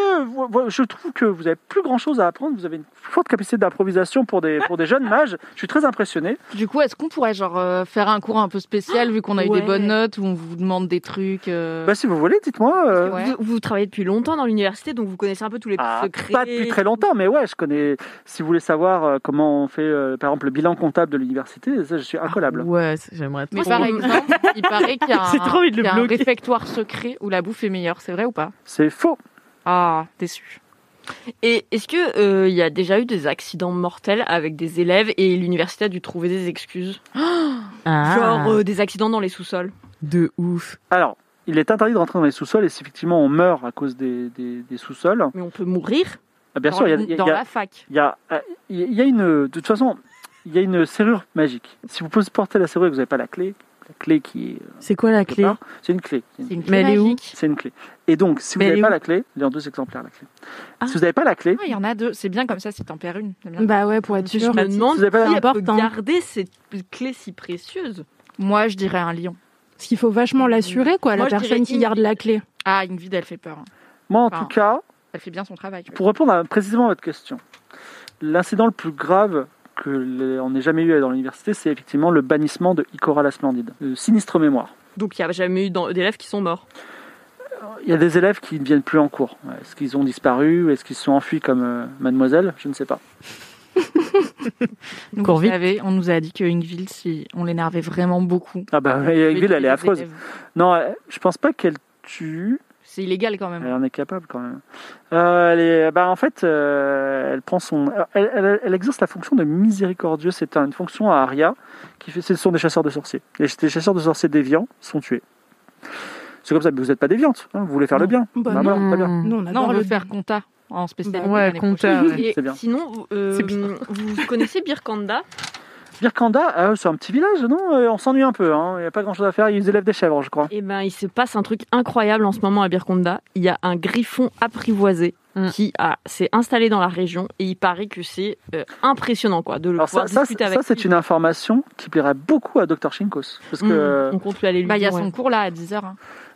Je trouve que vous avez plus grand chose à apprendre. Vous avez une forte capacité d'improvisation pour des, pour des jeunes mages. Je suis très impressionné. Du coup, est-ce qu'on pourrait genre euh, faire un cours un peu spécial vu qu'on a eu Ouais. des bonnes notes où on vous demande des trucs euh, Bah, si vous voulez, dites-moi. euh, Ouais. Vous, vous travaillez depuis longtemps dans l'université, donc vous connaissez un peu tous les ah, secrets. pas depuis très longtemps, mais ouais, je connais. Si vous voulez savoir euh, comment on fait, euh, par exemple, le bilan comptable de l'université, ça, je suis incollable. Ouais, j'aimerais Mais trop. par exemple, il paraît qu'il y a un, *laughs* J'ai trop envie de le qu'il y a un bloquer. réfectoire secret où la bouffe est meilleure. C'est vrai ou pas? C'est faux. Ah, déçu. Et est-ce que euh, il y a déjà eu des accidents mortels avec des élèves et l'université a dû trouver des excuses? *gasps* Ah, Genre euh, des accidents dans les sous-sols de ouf. Alors, il est interdit de rentrer dans les sous-sols et si effectivement on meurt à cause des, des- des sous-sols, Mais on peut mourir ah, bien dans, sûr, il y a, il y a- dans il y a- la fac. il y a, euh, il y a une. De toute façon, il y a une serrure magique. Si vous posez porter la serrure et que vous n'avez pas la clé, la clé qui est. euh, C'est quoi la clé C'est une clé. C'est une Mais elle est où. C'est une clé. Et donc, si vous elle n'avez pas la clé, il y a en deux exemplaires la clé. Ah. Si vous n'avez pas la clé, Ah, il y en a deux. C'est bien comme ça si t'en perds une. Bien. Bah ouais, pour être Je sûr. me demande vous avez pas qui la- peut Important. garder cette clé si précieuse. Moi, je dirais un lion. Parce qu'il faut vachement l'assurer, quoi, Moi, la je personne qui garde la clé. Ah, Ingrid, elle fait peur. hein. moi en Enfin, tout cas, Elle fait bien son travail. pour répondre à- précisément à votre question, l'incident le plus grave que les- on n'ait jamais eu dans l'université, c'est effectivement le bannissement de Ikora la Splendide. Le sinistre mémoire. Donc il n'y a jamais eu d'élèves qui sont morts. Il y a des élèves qui ne viennent plus en cours. Est-ce qu'ils ont disparu Est-ce qu'ils se sont enfuis comme euh, mademoiselle? Je ne sais pas. Vous savez, on nous a dit que Ingrid, si on l'énervait vraiment beaucoup. Ah bah, Ingrid, elle est affreuse. élèves. Non, je pense pas qu'elle tue. C'est illégal quand même. Elle en est capable quand même. Euh, elle est, bah en fait, euh, elle prend son, elle, elle- elle exerce la fonction de miséricordieux. C'est une fonction à Aria qui fait. Ce sont des chasseurs de sorciers. Et les chasseurs de sorciers déviants sont tués. C'est comme ça. Mais vous n'êtes pas déviante. hein, vous voulez faire le bien. Bah Bah, non. voilà, très bien. Nous, on Non, on veut le faire compta en spécialité. Ouais, l'année compta, ouais. Et C'est bien. sinon, vous, euh, vous connaissez Birkanda? Birkanda, ah, c'est un petit village, non? Euh, On s'ennuie un peu. hein. Il n'y a pas grand-chose à faire. Ils élèvent des chèvres, je crois. Eh ben, il se passe un truc incroyable en ce moment à Birkonda. Il y a un griffon apprivoisé Mm. qui a s'est installé dans la région et il paraît que c'est euh, impressionnant quoi de le Alors ça, pouvoir ça, discuter ça, avec c'est lui. une information qui plairait beaucoup à Dr Shinkos. Parce que Mm. On compte lui aller lui Bah, il y a son ouais. cours là à 10h.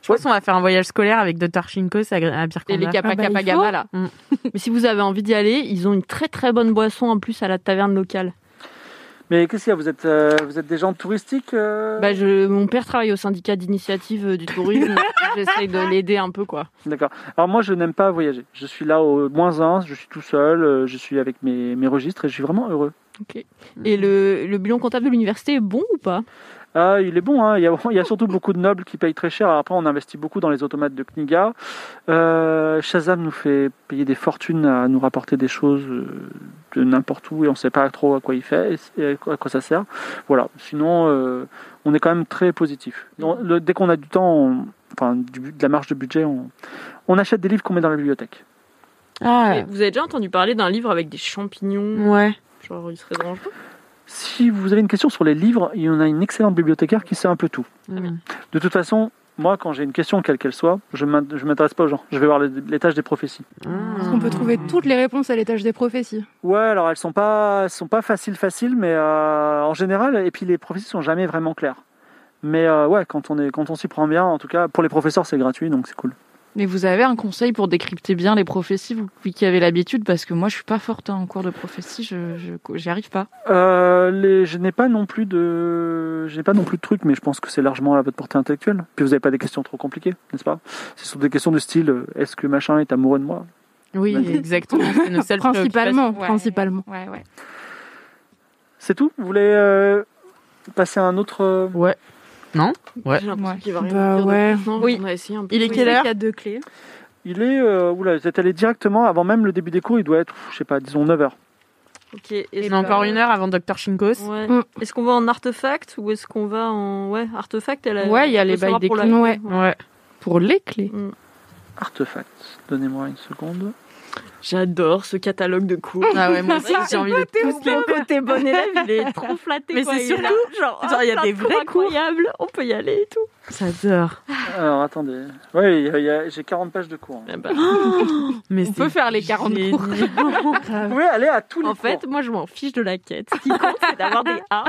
Je pense qu'on va faire un voyage scolaire avec Dr. Shinkos à, à Et Birkanda. les Kappa Ah bah, Kappa. Gamma là. *laughs* Mais si vous avez envie d'y aller, ils ont une très très bonne boisson en plus à la taverne locale. Mais qu'est-ce qu'il y a? Vous êtes, euh, vous êtes des gens touristiques euh? Bah, je, mon père travaille au syndicat d'initiative euh, du tourisme. *laughs* J'essaye de l'aider un peu quoi. D'accord. Alors moi, je n'aime pas voyager. Je suis là au moins un, je suis tout seul, euh, je suis avec mes, mes registres et je suis vraiment heureux. Et le, le bilan comptable de l'université est bon ou pas? Ah, il est bon, hein. il, y a, *laughs* il y a surtout beaucoup de nobles qui payent très cher. Alors après, on investit beaucoup dans les automates de Kniga. Euh, Shazam nous fait payer des fortunes à nous rapporter des choses euh, de n'importe où et on ne sait pas trop à quoi il fait et à quoi ça sert. Voilà. Sinon, euh, on est quand même très positif. On- le- dès qu'on a du temps, on- enfin du- de la marge de budget, on, on achète des livres qu'on met dans la bibliothèque. Ah, Vous avez déjà entendu parler d'un livre avec des champignons? Ouais. Genre, il serait dangereux Si vous avez une question sur les livres, il y en a une excellente bibliothécaire qui sait un peu tout. Mm. De toute façon, moi, quand j'ai une question, quelle qu'elle soit, je ne m'intéresse pas aux gens. Je vais voir les- l'étage des prophéties. Parce qu'on peut trouver toutes les réponses à l'étage des prophéties. Ouais, alors elles sont pas, sont pas faciles, faciles, mais euh, en général, et puis les prophéties sont jamais vraiment claires. Mais euh, ouais, quand on est, quand on s'y prend bien, en tout cas, pour les professeurs, c'est gratuit, donc c'est cool. Mais vous avez un conseil pour décrypter bien les prophéties, vous qui avez l'habitude, parce que moi je suis pas forte en cours de prophétie, je j'y arrive pas. Euh, les, je n'ai pas non plus de, je n'ai pas non plus de trucs, mais je pense que c'est largement à votre portée intellectuelle. Puis vous n'avez pas des questions trop compliquées, n'est-ce pas? Ce sont des questions du style, euh, est-ce que machin est amoureux de moi? Oui, exactement. *laughs* C'est nos seules Principalement, Ouais. principalement. Ouais, ouais. C'est tout? Vous voulez euh, passer à un autre Ouais. Non Ouais. J'ai l'impression Ouais. qu'il va rien Bah dire ouais. Oui. on va essayer un peu. Il est quelle heure qu'il y a deux clés. Il est, euh, oula, vous êtes allé directement avant même le début des cours. Il doit être, je sais pas, disons 9 heures. Ok. est-ce On a encore une heure avant Dr. Shinkos. Ouais. Mm. Est-ce qu'on va en artefact ou est-ce qu'on va en ouais artefact elle a- Ouais, il y a les bails des clés. Ouais. Ouais. Pour les clés. artefact. Donnez-moi une seconde. J'adore ce catalogue de cours. Ah ouais, moi aussi, j'ai envie de tous les Le côté bon élève, il est trop *laughs* flatté. Mais c'est surtout, là, genre, genre, il y a ah, des vrais cours. incroyable, on peut y aller et tout. J'adore. Alors attendez. Oui, j'ai 40 pages de cours. hein. Eh ben, *laughs* Mais On peut faire les 40 cours. *laughs* Vous pouvez aller à tous les en fait, cours. moi, je m'en fiche de la quête. Ce qui compte, c'est d'avoir des A.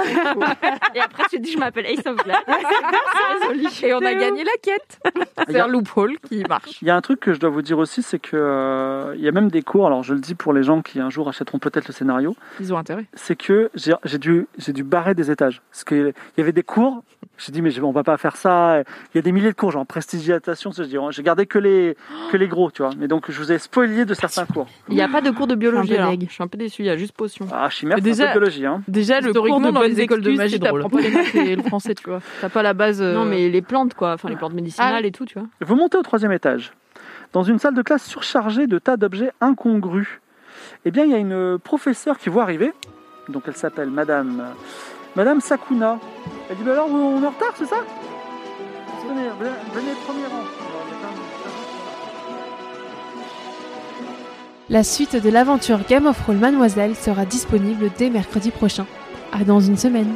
Et après, tu te dis, je m'appelle Ace of résolu. Et on a gagné la quête. C'est un loophole qui marche. Il y a un truc que je dois vous dire aussi, c'est que euh, il y a même des cours. Alors je le dis pour les gens qui un jour achèteront peut-être le scénario, Ils ont intérêt. c'est que j'ai dû barrer des étages parce qu'il y avait des cours. J'ai dit mais je- on va pas faire ça. Il y a des milliers de cours, genre prestigiatation. Je dis, j'ai gardé que les que les gros, tu vois. Mais donc je vous ai spoilé de certains cours. Il n'y a pas de cours de biologie, Je suis un peu alors. dég. Je suis un peu déçu, il y a juste potion. Ah chimère, déjà- de biologie, hein. Déjà, le cours de dans les écoles de magie, t'apprends pas les maths et le français, tu vois. T'as pas la base. euh, Non, mais les plantes, quoi. Enfin, les plantes médicinales Ah. et tout, tu vois. Vous montez au troisième étage, dans une salle de classe surchargée de tas d'objets incongrus. Eh bien, il y a une professeure qui voit arriver. Donc, elle s'appelle Madame, Madame Sakuna. Elle dit bah alors, on est en retard, c'est ça? Venez, venez, premier rang. La suite de l'aventure Game of Roll Mademoiselle sera disponible dès mercredi prochain. À dans une semaine.